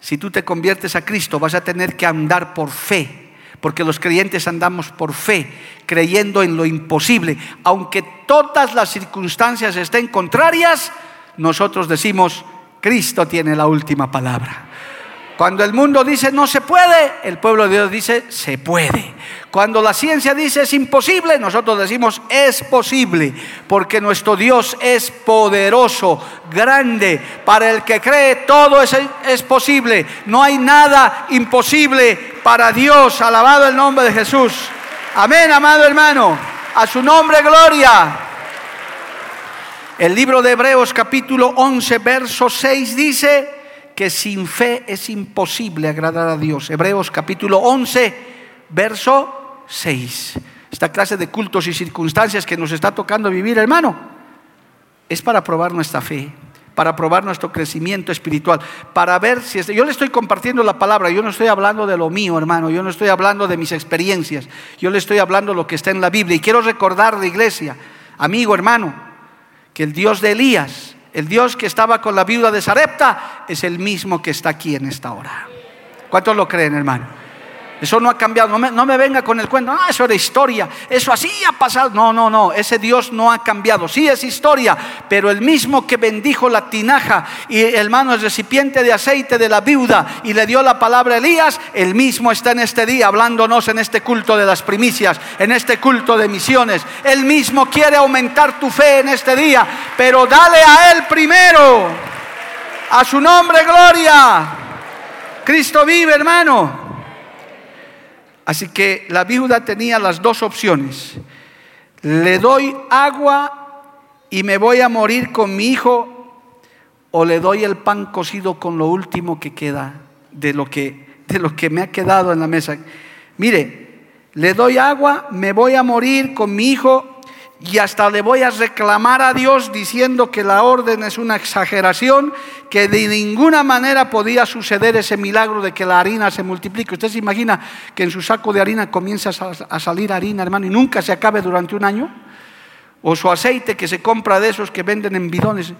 si tú te conviertes a Cristo vas a tener que andar por fe, porque los creyentes andamos por fe, creyendo en lo imposible. Aunque todas las circunstancias estén contrarias, nosotros decimos, Cristo tiene la última palabra. Cuando el mundo dice no se puede, el pueblo de Dios dice se puede. Cuando la ciencia dice es imposible, nosotros decimos es posible, porque nuestro Dios es poderoso, grande. Para el que cree todo es, es posible. No hay nada imposible para Dios. Alabado el nombre de Jesús. Amén, amado hermano. A su nombre, gloria. El libro de Hebreos capítulo 11, verso 6 dice que sin fe es imposible agradar a Dios. Hebreos capítulo 11, verso 6. Esta clase de cultos y circunstancias que nos está tocando vivir, hermano, es para probar nuestra fe para probar nuestro crecimiento espiritual, para ver si yo le estoy compartiendo la palabra, yo no estoy hablando de lo mío, hermano, yo no estoy hablando de mis experiencias, yo le estoy hablando de lo que está en la Biblia y quiero recordar la iglesia, amigo, hermano, que el Dios de Elías, el Dios que estaba con la viuda de Sarepta, es el mismo que está aquí en esta hora. ¿Cuántos lo creen, hermano? Eso no ha cambiado. No me, venga con el cuento. Ah, eso era historia. Eso así ha pasado. No, no, no. Ese Dios no ha cambiado. Sí es historia. Pero el mismo que bendijo la tinaja y hermano el recipiente de aceite de la viuda y le dio la palabra a Elías, el mismo está en este día hablándonos en este culto de las primicias, en este culto de misiones. El mismo quiere aumentar tu fe en este día. Pero dale a Él primero. A su nombre, gloria. Cristo vive, hermano. Así que la viuda tenía las dos opciones. Le doy agua y me voy a morir con mi hijo o le doy el pan cocido con lo último que queda de lo que, de lo que me ha quedado en la mesa. Mire, le doy agua, me voy a morir con mi hijo y hasta le voy a reclamar a Dios diciendo que la orden es una exageración, que de ninguna manera podía suceder ese milagro de que la harina se multiplique. Usted se imagina que en su saco de harina comienza a salir harina, hermano, y nunca se acabe durante un año. O su aceite que se compra de esos que venden en bidones,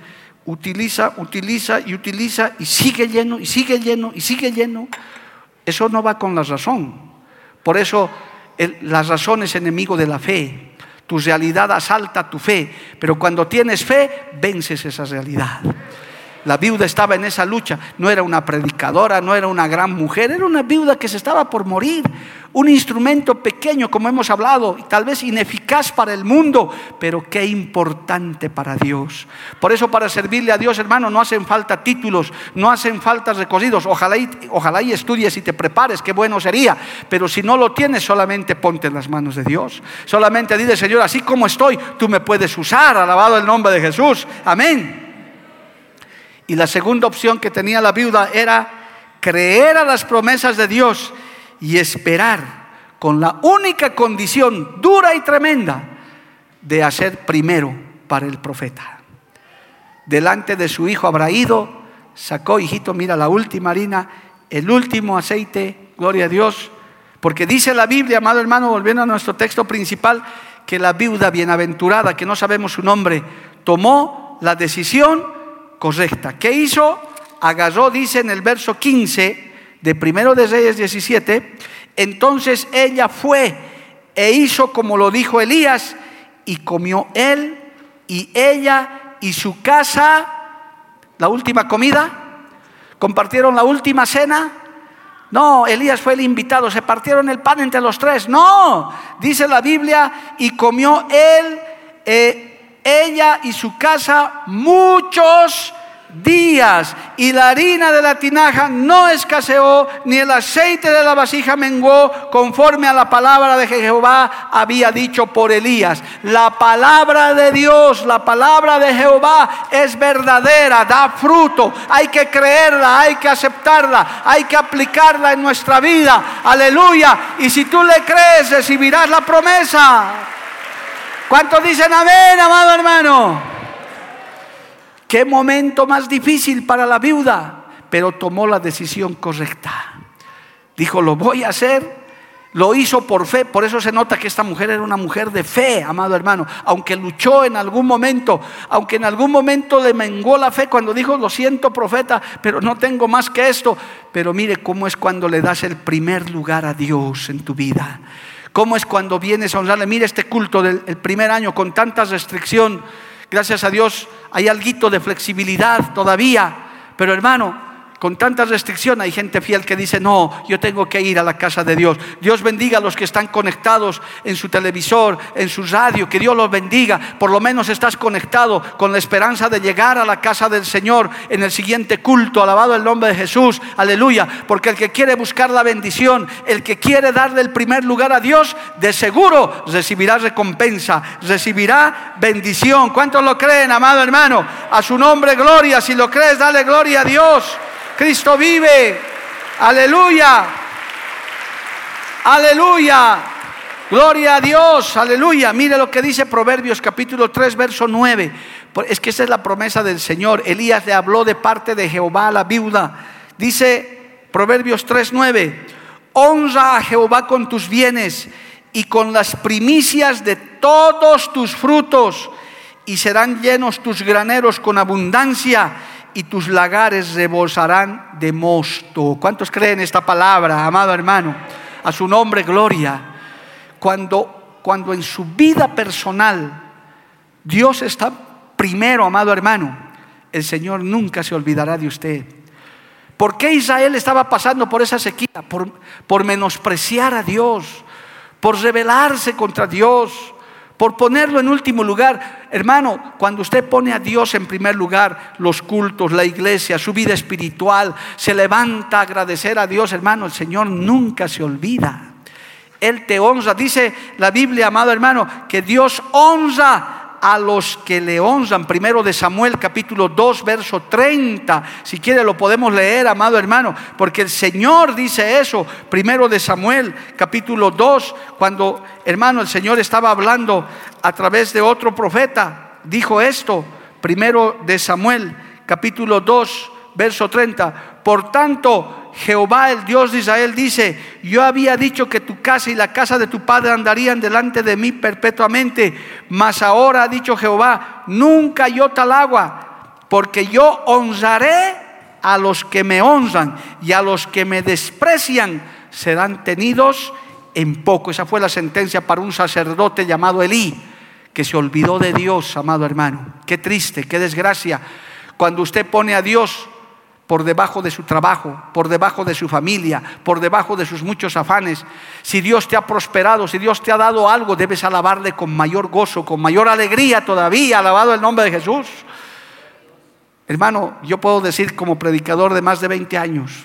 utiliza, utiliza y utiliza y sigue lleno y sigue lleno y sigue lleno. Eso no va con la razón. Por eso la razón es enemigo de la fe. Tu realidad asalta tu fe, pero cuando tienes fe, vences esa realidad. La viuda estaba en esa lucha. No era una predicadora, no era una gran mujer, era una viuda que se estaba por morir. Un instrumento pequeño, como hemos hablado, y tal vez ineficaz para el mundo, pero qué importante para Dios. Por eso para servirle a Dios, hermano, no hacen falta títulos, no hacen falta recorridos. Ojalá y, ojalá y estudies y te prepares, qué bueno sería. Pero si no lo tienes, solamente ponte en las manos de Dios. Solamente dile, Señor, así como estoy, tú me puedes usar. Alabado el nombre de Jesús. Amén. Y la segunda opción que tenía la viuda era creer a las promesas de Dios y esperar con la única condición dura y tremenda de hacer primero para el profeta. Delante de su hijo habrá ido, sacó, hijito, mira la última harina, el último aceite, gloria a Dios, porque dice la Biblia, amado hermano, volviendo a nuestro texto principal, que la viuda bienaventurada, que no sabemos su nombre, tomó la decisión correcta. ¿Qué hizo? Agarró, dice en el verso 15 de Primero de Reyes 17, entonces ella fue e hizo como lo dijo Elías y comió él y ella y su casa la última comida, compartieron la última cena. No, Elías fue el invitado, se partieron el pan entre los tres. No, dice la Biblia, y comió él, eh, ella y su casa muchos días y la harina de la tinaja no escaseó ni el aceite de la vasija menguó conforme a la palabra de Jehová había dicho por Elías. La palabra de Dios, la palabra de Jehová es verdadera, da fruto. Hay que creerla, hay que aceptarla, hay que aplicarla en nuestra vida. Aleluya. Y si tú le crees, recibirás la promesa. ¿Cuántos dicen amén, amado hermano? Qué momento más difícil para la viuda, pero tomó la decisión correcta. Dijo, lo voy a hacer. Lo hizo por fe, por eso se nota que esta mujer era una mujer de fe, amado hermano, aunque luchó en algún momento, aunque en algún momento le menguó la fe cuando dijo, lo siento profeta, pero no tengo más que esto. Pero mire cómo es cuando le das el primer lugar a Dios en tu vida. ¿Cómo es cuando vienes a honrarle? Mira este culto del primer año con tanta restricción. Gracias a Dios hay algo de flexibilidad todavía. Pero hermano, con tanta restricción hay gente fiel que dice, no, yo tengo que ir a la casa de Dios. Dios bendiga a los que están conectados en su televisor, en su radio, que Dios los bendiga. Por lo menos estás conectado con la esperanza de llegar a la casa del Señor en el siguiente culto. Alabado el nombre de Jesús, aleluya. Porque el que quiere buscar la bendición, el que quiere darle el primer lugar a Dios, de seguro recibirá recompensa, recibirá bendición. ¿Cuántos lo creen, amado hermano? A su nombre, gloria. Si lo crees, dale gloria a Dios. Cristo vive. Aleluya. Aleluya. Gloria a Dios. Aleluya. Mire lo que dice Proverbios capítulo 3, verso 9. Es que esa es la promesa del Señor. Elías le habló de parte de Jehová a la viuda. Dice Proverbios 3, 9. Honra a Jehová con tus bienes y con las primicias de todos tus frutos, y serán llenos tus graneros con abundancia, y tus lagares rebosarán de mosto. ¿Cuántos creen esta palabra, amado hermano? A su nombre, gloria. Cuando, cuando en su vida personal Dios está primero, amado hermano, el Señor nunca se olvidará de usted. ¿Por qué Israel estaba pasando por esa sequía? Por, por menospreciar a Dios, por rebelarse contra Dios, por ponerlo en último lugar. Hermano, cuando usted pone a Dios en primer lugar, los cultos, la iglesia, su vida espiritual, se levanta a agradecer a Dios, hermano, el Señor nunca se olvida. Él te honra. Dice la Biblia, amado hermano, que Dios honra a los que le honran. Primero de Samuel capítulo 2, verso 30. Si quiere lo podemos leer, amado hermano, porque el Señor dice eso. Primero de Samuel capítulo 2, cuando hermano el Señor estaba hablando a través de otro profeta, dijo esto. Primero de Samuel capítulo 2, verso 30. Por tanto, Jehová, el Dios de Israel, dice, yo había dicho que tu casa y la casa de tu padre andarían delante de mí perpetuamente, mas ahora ha dicho Jehová, nunca yo tal agua, porque yo honraré a los que me honran y a los que me desprecian serán tenidos en poco. Esa fue la sentencia para un sacerdote llamado Elí, que se olvidó de Dios, amado hermano. Qué triste, qué desgracia. Cuando usted pone a Dios por debajo de su trabajo, por debajo de su familia, por debajo de sus muchos afanes. Si Dios te ha prosperado, si Dios te ha dado algo, debes alabarle con mayor gozo, con mayor alegría todavía, alabado el nombre de Jesús. Hermano, yo puedo decir como predicador de más de 20 años,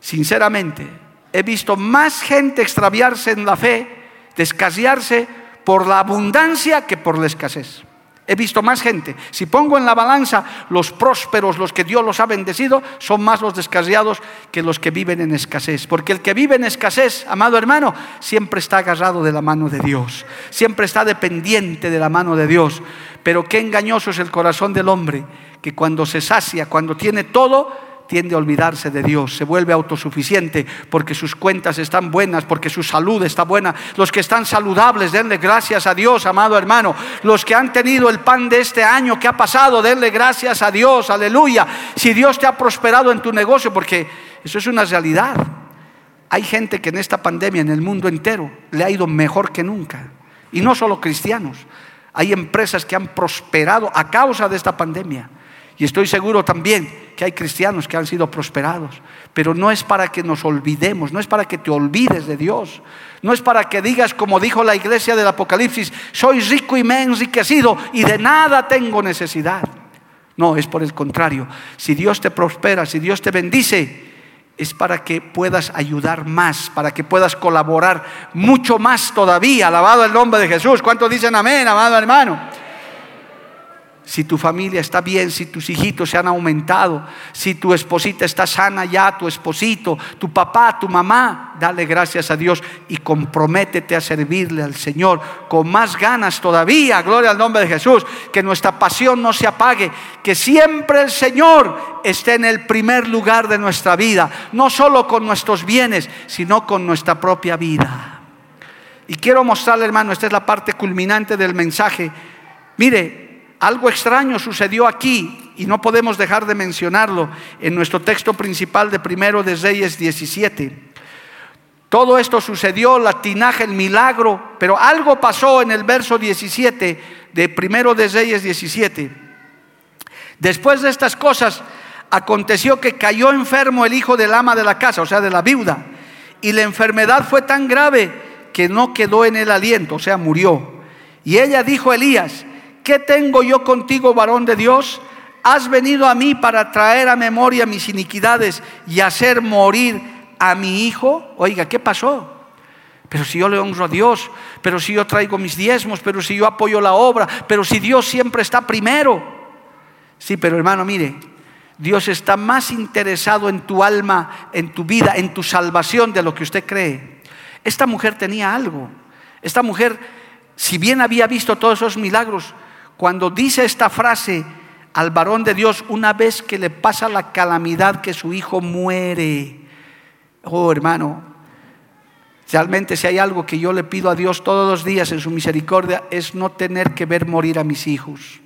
sinceramente, he visto más gente extraviarse en la fe, descasiarse por la abundancia que por la escasez. He visto más gente. Si pongo en la balanza los prósperos, los que Dios los ha bendecido, son más los descaseados que los que viven en escasez. Porque el que vive en escasez, amado hermano, siempre está agarrado de la mano de Dios. Siempre está dependiente de la mano de Dios. Pero qué engañoso es el corazón del hombre, que cuando se sacia, cuando tiene todo, tiende a olvidarse de Dios, se vuelve autosuficiente porque sus cuentas están buenas, porque su salud está buena. Los que están saludables, denle gracias a Dios, amado hermano. Los que han tenido el pan de este año que ha pasado, denle gracias a Dios, aleluya. Si Dios te ha prosperado en tu negocio, porque eso es una realidad. Hay gente que en esta pandemia, en el mundo entero, le ha ido mejor que nunca. Y no solo cristianos. Hay empresas que han prosperado a causa de esta pandemia. Y estoy seguro también que hay cristianos que han sido prosperados. Pero no es para que nos olvidemos, no es para que te olvides de Dios. No es para que digas, como dijo la iglesia del Apocalipsis, soy rico y me he enriquecido y de nada tengo necesidad. No, es por el contrario. Si Dios te prospera, si Dios te bendice, es para que puedas ayudar más, para que puedas colaborar mucho más todavía. Alabado el nombre de Jesús. ¿Cuántos dicen amén, amado hermano? Si tu familia está bien, si tus hijitos se han aumentado, si tu esposita está sana ya, tu esposito, tu papá, tu mamá, dale gracias a Dios y comprométete a servirle al Señor con más ganas todavía, gloria al nombre de Jesús, que nuestra pasión no se apague, que siempre el Señor esté en el primer lugar de nuestra vida, no solo con nuestros bienes, sino con nuestra propia vida. Y quiero mostrarle, hermano, esta es la parte culminante del mensaje. Mire, algo extraño sucedió aquí y no podemos dejar de mencionarlo en nuestro texto principal de Primero de Reyes 17. Todo esto sucedió, la tinaja, el milagro, pero algo pasó en el verso 17 de Primero de Reyes 17. Después de estas cosas, aconteció que cayó enfermo el hijo del ama de la casa, o sea, de la viuda, y la enfermedad fue tan grave que no quedó en el aliento, o sea, murió. Y ella dijo a Elías, ¿qué tengo yo contigo, varón de Dios? Has venido a mí para traer a memoria mis iniquidades y hacer morir a mi hijo. Oiga, ¿qué pasó? Pero si yo le honro a Dios, pero si yo traigo mis diezmos, pero si yo apoyo la obra, pero si Dios siempre está primero. Sí, pero hermano, mire, Dios está más interesado en tu alma, en tu vida, en tu salvación de lo que usted cree. Esta mujer tenía algo. Esta mujer, si bien había visto todos esos milagros, cuando dice esta frase al varón de Dios, una vez que le pasa la calamidad que su hijo muere, oh hermano, realmente si hay algo que yo le pido a Dios todos los días en su misericordia es no tener que ver morir a mis hijos.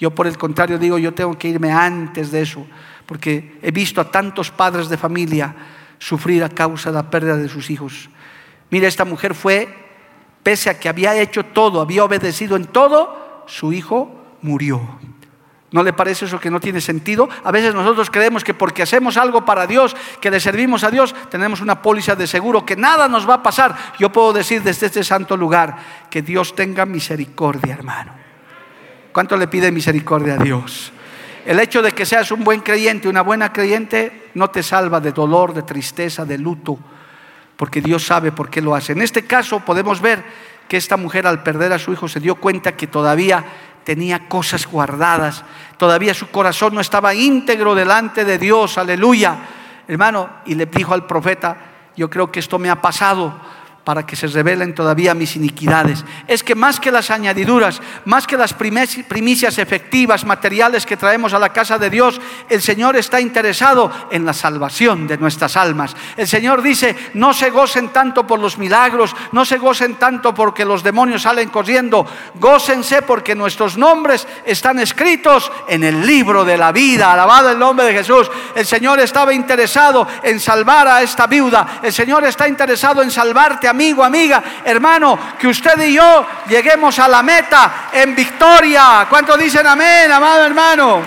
Yo por el contrario digo, yo tengo que irme antes de eso, porque he visto a tantos padres de familia sufrir a causa de la pérdida de sus hijos. Mira, esta mujer fue, pese a que había hecho todo, había obedecido en todo, su hijo murió. ¿No le parece eso que no tiene sentido? A veces nosotros creemos que porque hacemos algo para Dios, que le servimos a Dios, tenemos una póliza de seguro, que nada nos va a pasar. Yo puedo decir desde este santo lugar que Dios tenga misericordia, hermano. ¿Cuánto le pide misericordia a Dios? El hecho de que seas un buen creyente, una buena creyente, no te salva de dolor, de tristeza, de luto, porque Dios sabe por qué lo hace. En este caso podemos ver que esta mujer al perder a su hijo se dio cuenta que todavía tenía cosas guardadas, todavía su corazón no estaba íntegro delante de Dios, aleluya. Hermano, y le dijo al profeta, yo creo que esto me ha pasado para que se revelen todavía mis iniquidades. Es que más que las añadiduras, más que las primicias efectivas, materiales que traemos a la casa de Dios, el Señor está interesado en la salvación de nuestras almas. El Señor dice, no se gocen tanto por los milagros, no se gocen tanto porque los demonios salen corriendo, gócense porque nuestros nombres están escritos en el libro de la vida. Alabado el nombre de Jesús. El Señor estaba interesado en salvar a esta viuda. El Señor está interesado en salvarte a amigo, amiga, hermano, que usted y yo lleguemos a la meta en victoria. ¿Cuántos dicen amén, amado hermano?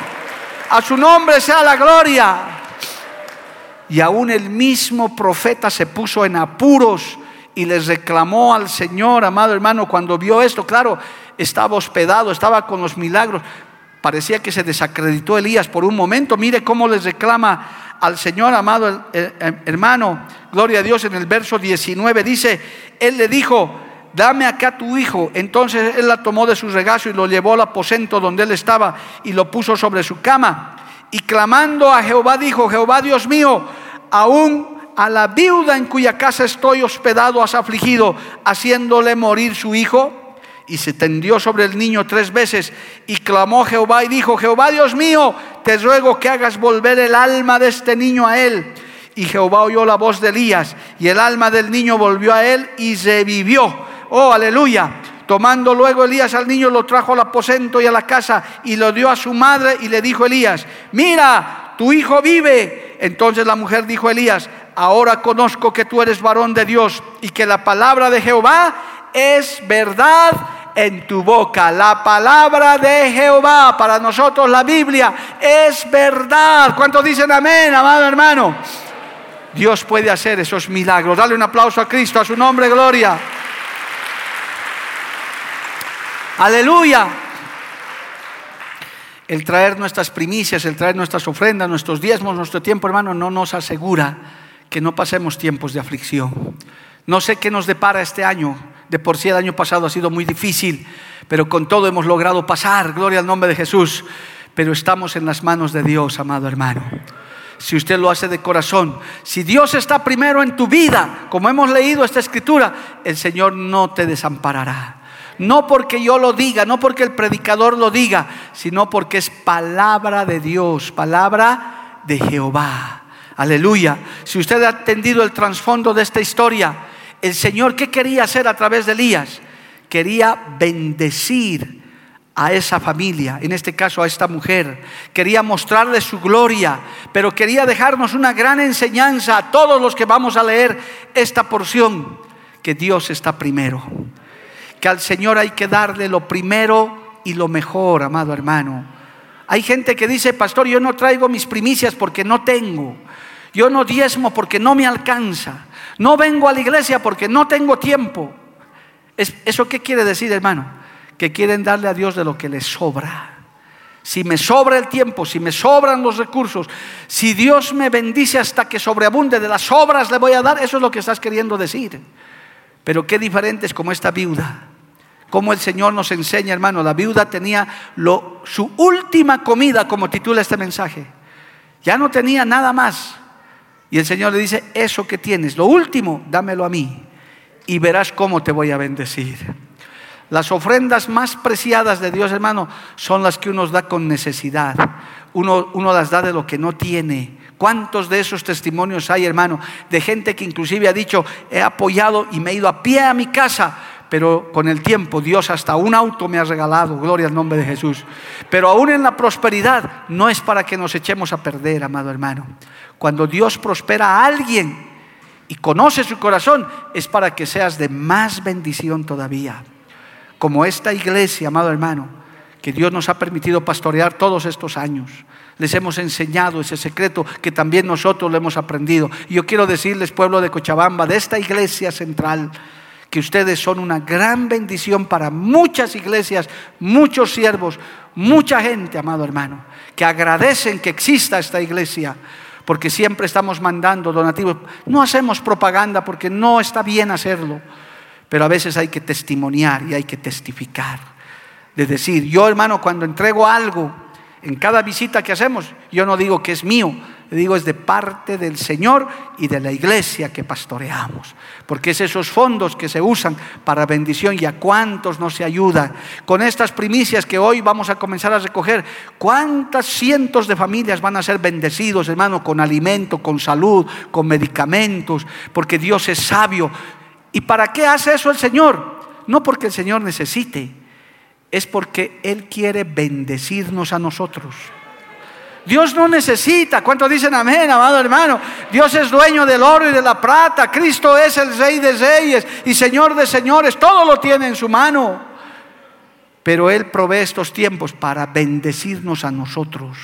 A su nombre sea la gloria. Y aún el mismo profeta se puso en apuros y les reclamó al Señor, amado hermano, cuando vio esto, claro, estaba hospedado, estaba con los milagros. Parecía que se desacreditó Elías por un momento. Mire cómo les reclama al Señor, amado hermano, gloria a Dios, en el verso 19 dice, Él le dijo, dame acá tu hijo. Entonces él la tomó de su regazo y lo llevó al aposento donde él estaba y lo puso sobre su cama. Y clamando a Jehová dijo, Jehová Dios mío, aún a la viuda en cuya casa estoy hospedado has afligido, haciéndole morir su hijo y se tendió sobre el niño tres veces y clamó Jehová y dijo, Jehová Dios mío, te ruego que hagas volver el alma de este niño a él. Y Jehová oyó la voz de Elías y el alma del niño volvió a él y se vivió. Oh, aleluya. Tomando luego Elías al niño, lo trajo al aposento y a la casa y lo dio a su madre y le dijo Elías, mira, tu hijo vive. Entonces la mujer dijo a Elías, ahora conozco que tú eres varón de Dios y que la palabra de Jehová es verdad en tu boca. La palabra de Jehová, para nosotros la Biblia, es verdad. ¿Cuántos dicen amén, amado hermano? Dios puede hacer esos milagros. Dale un aplauso a Cristo, a su nombre, gloria. Aleluya. El traer nuestras primicias, el traer nuestras ofrendas, nuestros diezmos, nuestro tiempo, hermano, no nos asegura que no pasemos tiempos de aflicción. No sé qué nos depara este año. De por sí el año pasado ha sido muy difícil, pero con todo hemos logrado pasar. Gloria al nombre de Jesús. Pero estamos en las manos de Dios, amado hermano. Si usted lo hace de corazón, si Dios está primero en tu vida, como hemos leído esta escritura, el Señor no te desamparará. No porque yo lo diga, no porque el predicador lo diga, sino porque es palabra de Dios, palabra de Jehová. Aleluya. Si usted ha entendido el trasfondo de esta historia, el Señor, ¿qué quería hacer a través de Elías? Quería bendecir a esa familia, en este caso a esta mujer. Quería mostrarle su gloria, pero quería dejarnos una gran enseñanza a todos los que vamos a leer esta porción, que Dios está primero, que al Señor hay que darle lo primero y lo mejor, amado hermano. Hay gente que dice, pastor, yo no traigo mis primicias porque no tengo, yo no diezmo porque no me alcanza. No vengo a la iglesia porque no tengo tiempo. ¿Eso qué quiere decir, hermano? Que quieren darle a Dios de lo que les sobra. Si me sobra el tiempo, si me sobran los recursos, si Dios me bendice hasta que sobreabunde de las obras le voy a dar, eso es lo que estás queriendo decir. Pero qué diferente es como esta viuda. Como el Señor nos enseña, hermano, la viuda tenía su última comida, como titula este mensaje. Ya no tenía nada más. Y el Señor le dice, eso que tienes, lo último, dámelo a mí y verás cómo te voy a bendecir. Las ofrendas más preciadas de Dios, hermano, son las que uno da con necesidad. Uno, uno las da de lo que no tiene. ¿Cuántos de esos testimonios hay, hermano? De gente que inclusive ha dicho, he apoyado y me he ido a pie a mi casa, pero con el tiempo Dios hasta un auto me ha regalado, gloria al nombre de Jesús. Pero aún en la prosperidad no es para que nos echemos a perder, amado hermano. Cuando Dios prospera a alguien y conoce su corazón, es para que seas de más bendición todavía. Como esta iglesia, amado hermano, que Dios nos ha permitido pastorear todos estos años. Les hemos enseñado ese secreto que también nosotros lo hemos aprendido. Y yo quiero decirles, pueblo de Cochabamba, de esta iglesia central, que ustedes son una gran bendición para muchas iglesias, muchos siervos, mucha gente, amado hermano, que agradecen que exista esta iglesia porque siempre estamos mandando donativos. No hacemos propaganda porque no está bien hacerlo, pero a veces hay que testimoniar y hay que testificar. De decir, yo hermano, cuando entrego algo, en cada visita que hacemos, yo no digo que es mío, digo es de parte del Señor y de la iglesia que pastoreamos. Porque es esos fondos que se usan para bendición y a cuántos no se ayuda. Con estas primicias que hoy vamos a comenzar a recoger, cuántas cientos de familias van a ser bendecidos, hermano, con alimento, con salud, con medicamentos, porque Dios es sabio. ¿Y para qué hace eso el Señor? No porque el Señor necesite, es porque Él quiere bendecirnos a nosotros. Dios no necesita, ¿cuántos dicen amén, amado hermano? Dios es dueño del oro y de la plata, Cristo es el rey de reyes y señor de señores, todo lo tiene en su mano. Pero Él provee estos tiempos para bendecirnos a nosotros.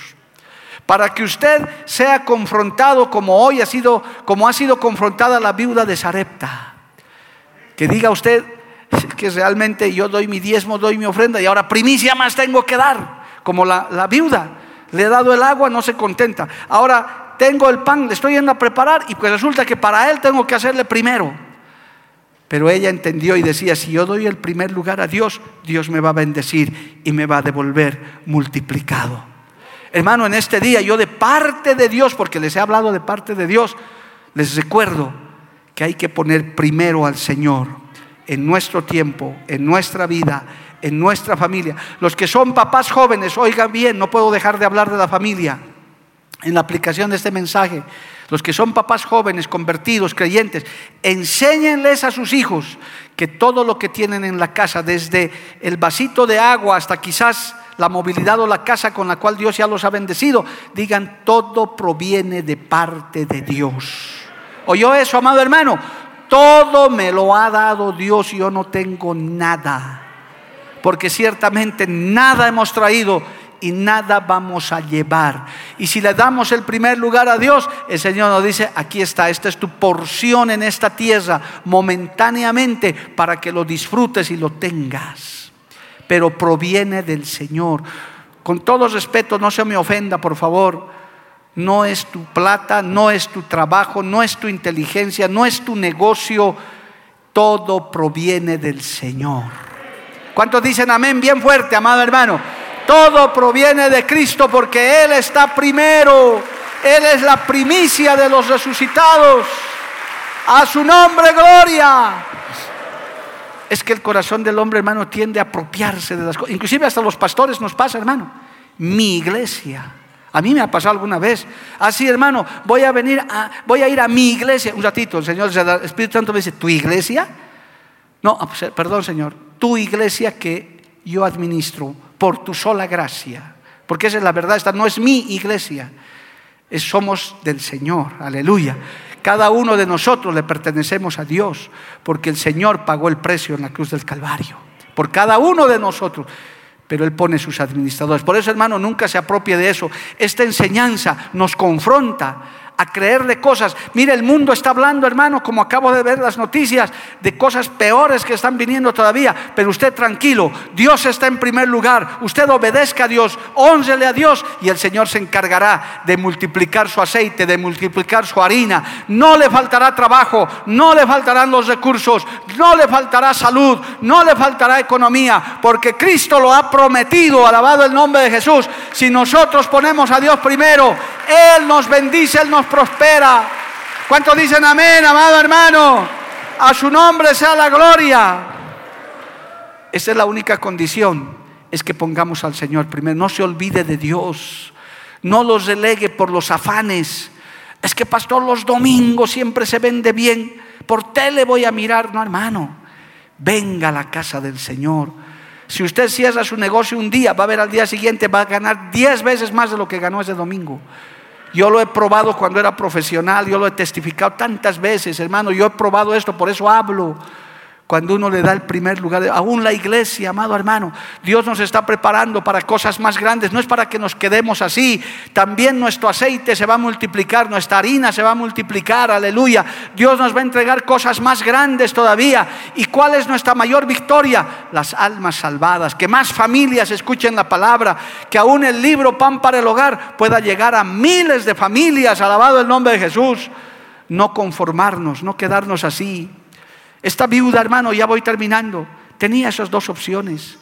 Para que usted sea confrontado como hoy ha sido, como ha sido confrontada la viuda de Sarepta. Que diga usted, que realmente yo doy mi diezmo, doy mi ofrenda y ahora primicia más tengo que dar, como la, viuda. Le he dado el agua, no se contenta. Ahora tengo el pan, le estoy yendo a preparar y pues resulta que para él tengo que hacerle primero. Pero ella entendió y decía, si yo doy el primer lugar a Dios, Dios me va a bendecir y me va a devolver multiplicado. Hermano, en este día yo de parte de Dios, porque les he hablado de parte de Dios, les recuerdo que hay que poner primero al Señor en nuestro tiempo, en nuestra vida, en nuestra familia. Los que son papás jóvenes, oigan bien, no puedo dejar de hablar de la familia en la aplicación de este mensaje. Los que son papás jóvenes, convertidos, creyentes, enséñenles a sus hijos que todo lo que tienen en la casa, desde el vasito de agua hasta quizás la movilidad o la casa con la cual Dios ya los ha bendecido, digan, todo proviene de parte de Dios. ¿Oyó eso, amado hermano? Todo me lo ha dado Dios y yo no tengo nada. Porque ciertamente nada hemos traído y nada vamos a llevar. Y si le damos el primer lugar a Dios, el Señor nos dice, aquí está, esta es tu porción en esta tierra momentáneamente para que lo disfrutes y lo tengas. Pero proviene del Señor. Con todo respeto, no se me ofenda, por favor no es tu plata, no es tu trabajo, no es tu inteligencia, no es tu negocio, todo proviene del Señor. ¿Cuántos dicen amén bien fuerte, amado hermano? Todo proviene de Cristo porque Él está primero. Él es la primicia de los resucitados. A su nombre, gloria. Es que el corazón del hombre, hermano, tiende a apropiarse de las cosas. Inclusive hasta los pastores nos pasa, hermano. Mi iglesia a mí me ha pasado alguna vez. Así, hermano, voy a venir a, voy a ir a mi iglesia. Un ratito, el Señor, el Espíritu Santo me dice, ¿tu iglesia? No, ah, pues, perdón, Señor, tu iglesia que yo administro por tu sola gracia. Porque esa es la verdad, esta no es mi iglesia. Es, somos del Señor, aleluya. Cada uno de nosotros le pertenecemos a Dios, porque el Señor pagó el precio en la cruz del Calvario. Por cada uno de nosotros pero Él pone sus administradores. Por eso, hermano, nunca se apropie de eso. Esta enseñanza nos confronta a creerle cosas. Mire, el mundo está hablando, hermano, como acabo de ver las noticias, de cosas peores que están viniendo todavía. Pero usted tranquilo, Dios está en primer lugar. Usted obedezca a Dios, honrele a Dios y el Señor se encargará de multiplicar su aceite, de multiplicar su harina. No le faltará trabajo, no le faltarán los recursos, no le faltará salud, no le faltará economía, porque Cristo lo ha prometido, alabado el nombre de Jesús. Si nosotros ponemos a Dios primero, Él nos bendice, Él nos prospera. ¿Cuántos dicen amén, amado hermano? A su nombre sea la gloria. Esa es la única condición, es que pongamos al Señor primero. No se olvide de Dios. No los delegue por los afanes. Es que pastor, los domingos siempre se vende bien. Por tele voy a mirar. No, hermano. Venga a la casa del Señor. Si usted cierra su negocio un día, va a ver al día siguiente, va a ganar diez veces más de lo que ganó ese domingo. Yo lo he probado cuando era profesional, yo lo he testificado tantas veces, hermano, yo he probado esto, por eso hablo. Cuando uno le da el primer lugar, aún la iglesia, amado hermano, Dios nos está preparando para cosas más grandes, no es para que nos quedemos así, también nuestro aceite se va a multiplicar, nuestra harina se va a multiplicar, aleluya, Dios nos va a entregar cosas más grandes todavía. ¿Y cuál es nuestra mayor victoria? Las almas salvadas, que más familias escuchen la palabra, que aún el libro Pan para el Hogar pueda llegar a miles de familias, alabado el nombre de Jesús, no conformarnos, no quedarnos así. Esta viuda, hermano, ya voy terminando, tenía esas dos opciones.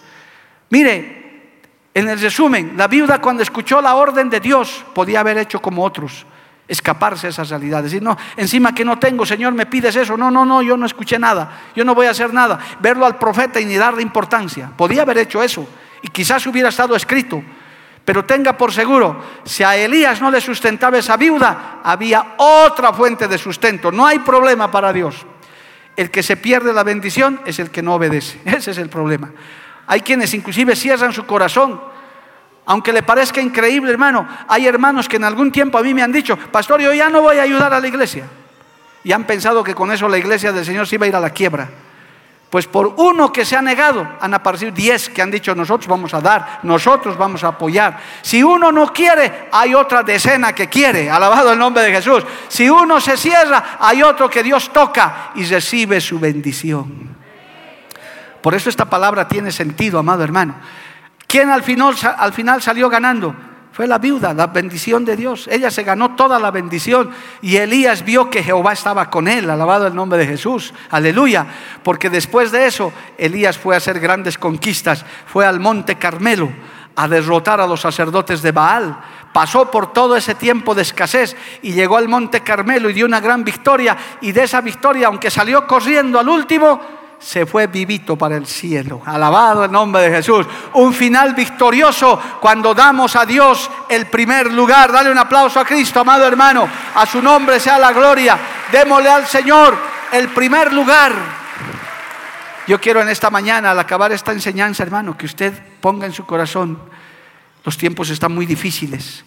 Mire, en el resumen, la viuda cuando escuchó la orden de Dios podía haber hecho como otros, escaparse de esas realidades. Decir, no, encima que no tengo, Señor, me pides eso. No, no, no, yo no escuché nada, yo no voy a hacer nada. Verlo al profeta y ni darle importancia. Podía haber hecho eso y quizás hubiera estado escrito. Pero tenga por seguro, si a Elías no le sustentaba esa viuda, había otra fuente de sustento. No hay problema para Dios. El que se pierde la bendición es el que no obedece. Ese es el problema. Hay quienes inclusive cierran su corazón. Aunque le parezca increíble, hermano, hay hermanos que en algún tiempo a mí me han dicho, pastor, yo ya no voy a ayudar a la iglesia. Y han pensado que con eso la iglesia del Señor se iba a ir a la quiebra. Pues por uno que se ha negado, han aparecido diez que han dicho nosotros vamos a dar, nosotros vamos a apoyar. Si uno no quiere, hay otra decena que quiere, alabado el nombre de Jesús. Si uno se cierra, hay otro que Dios toca y recibe su bendición. Por eso esta palabra tiene sentido, amado hermano. ¿Quién al final, al final salió ganando? Fue la viuda, la bendición de Dios. Ella se ganó toda la bendición y Elías vio que Jehová estaba con él, alabado el nombre de Jesús. Aleluya. Porque después de eso, Elías fue a hacer grandes conquistas. Fue al monte Carmelo a derrotar a los sacerdotes de Baal. Pasó por todo ese tiempo de escasez y llegó al monte Carmelo y dio una gran victoria. Y de esa victoria, aunque salió corriendo al último, se fue vivito para el cielo. Alabado el nombre de Jesús. Un final victorioso cuando damos a Dios el primer lugar. Dale un aplauso a Cristo, amado hermano. A su nombre sea la gloria. Démosle al Señor el primer lugar. Yo quiero en esta mañana, al acabar esta enseñanza, hermano, que usted ponga en su corazón, los tiempos están muy difíciles.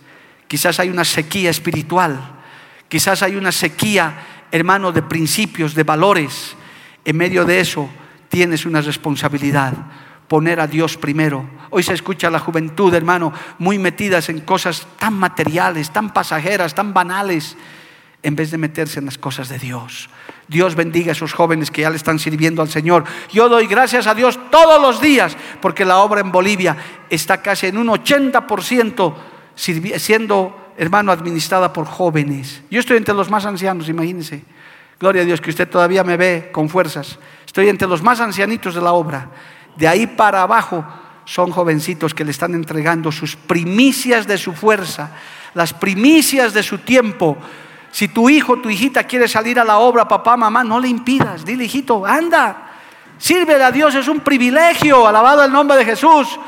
Quizás hay una sequía espiritual. Quizás hay una sequía, hermano, de principios, de valores en medio de eso tienes una responsabilidad, poner a Dios primero. Hoy se escucha a la juventud, hermano, muy metidas en cosas tan materiales, tan pasajeras, tan banales, en vez de meterse en las cosas de Dios. Dios bendiga a esos jóvenes que ya le están sirviendo al Señor. Yo doy gracias a Dios todos los días, porque la obra en Bolivia está casi en un 80% siendo, hermano, administrada por jóvenes. Yo estoy entre los más ancianos, imagínense. Gloria a Dios que usted todavía me ve con fuerzas. Estoy entre los más ancianitos de la obra. De ahí para abajo son jovencitos que le están entregando sus primicias de su fuerza, las primicias de su tiempo. Si tu hijo, tu hijita quiere salir a la obra, papá, mamá, no le impidas. Dile, hijito, anda. Sírvele a Dios, es un privilegio. Alabado el nombre de Jesús.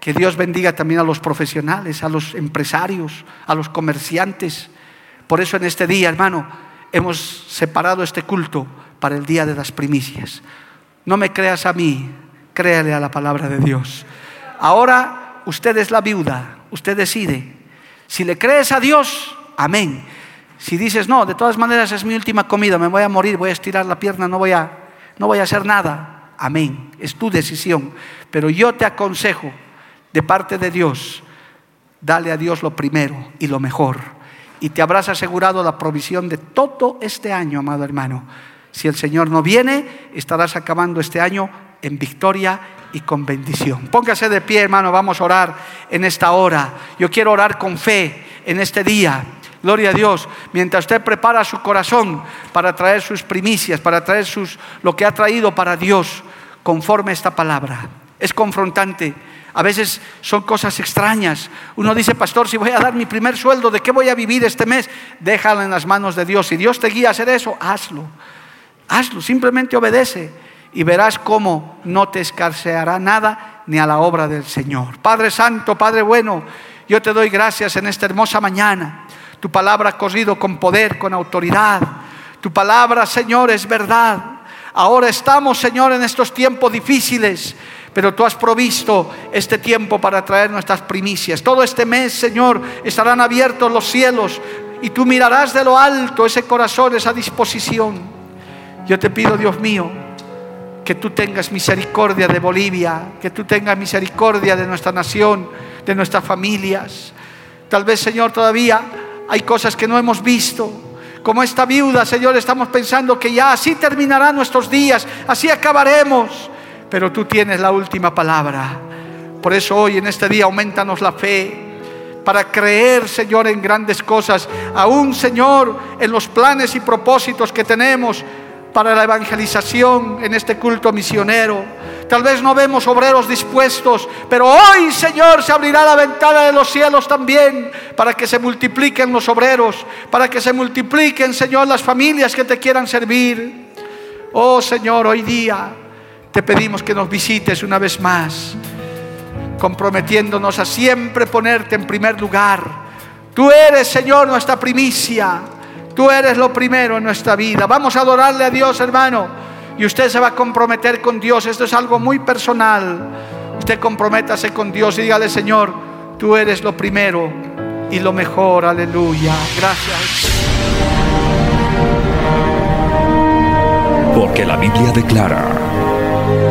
Que Dios bendiga también a los profesionales, a los empresarios, a los comerciantes. Por eso en este día, hermano, hemos separado este culto para el día de las primicias. No me creas a mí, créale a la palabra de Dios. Ahora usted es la viuda, usted decide. Si le crees a Dios, amén. Si dices, no, de todas maneras es mi última comida, me voy a morir, voy a estirar la pierna, no voy a, no voy a hacer nada, amén. Es tu decisión. Pero yo te aconsejo, de parte de Dios, dale a Dios lo primero y lo mejor y te habrás asegurado la provisión de todo este año, amado hermano. Si el Señor no viene, estarás acabando este año en victoria y con bendición. Póngase de pie, hermano, vamos a orar en esta hora. Yo quiero orar con fe en este día. Gloria a Dios. Mientras usted prepara su corazón para traer sus primicias, para traer sus, lo que ha traído para Dios, conforme esta palabra. es confrontante. A veces son cosas extrañas. Uno dice, pastor, si voy a dar mi primer sueldo, ¿de qué voy a vivir este mes? Déjalo en las manos de Dios. Si Dios te guía a hacer eso, hazlo. Hazlo, simplemente obedece y verás cómo no te escarceará nada ni a la obra del Señor. Padre Santo, Padre bueno, yo te doy gracias en esta hermosa mañana. Tu palabra ha corrido con poder, con autoridad. Tu palabra, Señor, es verdad. Ahora estamos, Señor, en estos tiempos difíciles, pero tú has provisto este tiempo para traer nuestras primicias. Todo este mes, Señor, estarán abiertos los cielos y tú mirarás de lo alto ese corazón, esa disposición. Yo te pido, Dios mío, que tú tengas misericordia de Bolivia, que tú tengas misericordia de nuestra nación, de nuestras familias. Tal vez, Señor, todavía hay cosas que no hemos visto. Como esta viuda, Señor, estamos pensando que ya así terminarán nuestros días, así acabaremos. Pero tú tienes la última palabra. Por eso hoy, en este día, aumentanos la fe para creer, Señor, en grandes cosas. Aún, Señor, en los planes y propósitos que tenemos para la evangelización en este culto misionero. Tal vez no vemos obreros dispuestos, pero hoy, Señor, se abrirá la ventana de los cielos también para que se multipliquen los obreros, para que se multipliquen, Señor, las familias que te quieran servir. Oh, Señor, hoy día te pedimos que nos visites una vez más, comprometiéndonos a siempre ponerte en primer lugar. Tú eres, Señor, nuestra primicia. Tú eres lo primero en nuestra vida. Vamos a adorarle a Dios, hermano. Y usted se va a comprometer con Dios. Esto es algo muy personal. Usted comprométase con Dios y dígale, Señor, tú eres lo primero y lo mejor. Aleluya. Gracias. Porque la Biblia declara,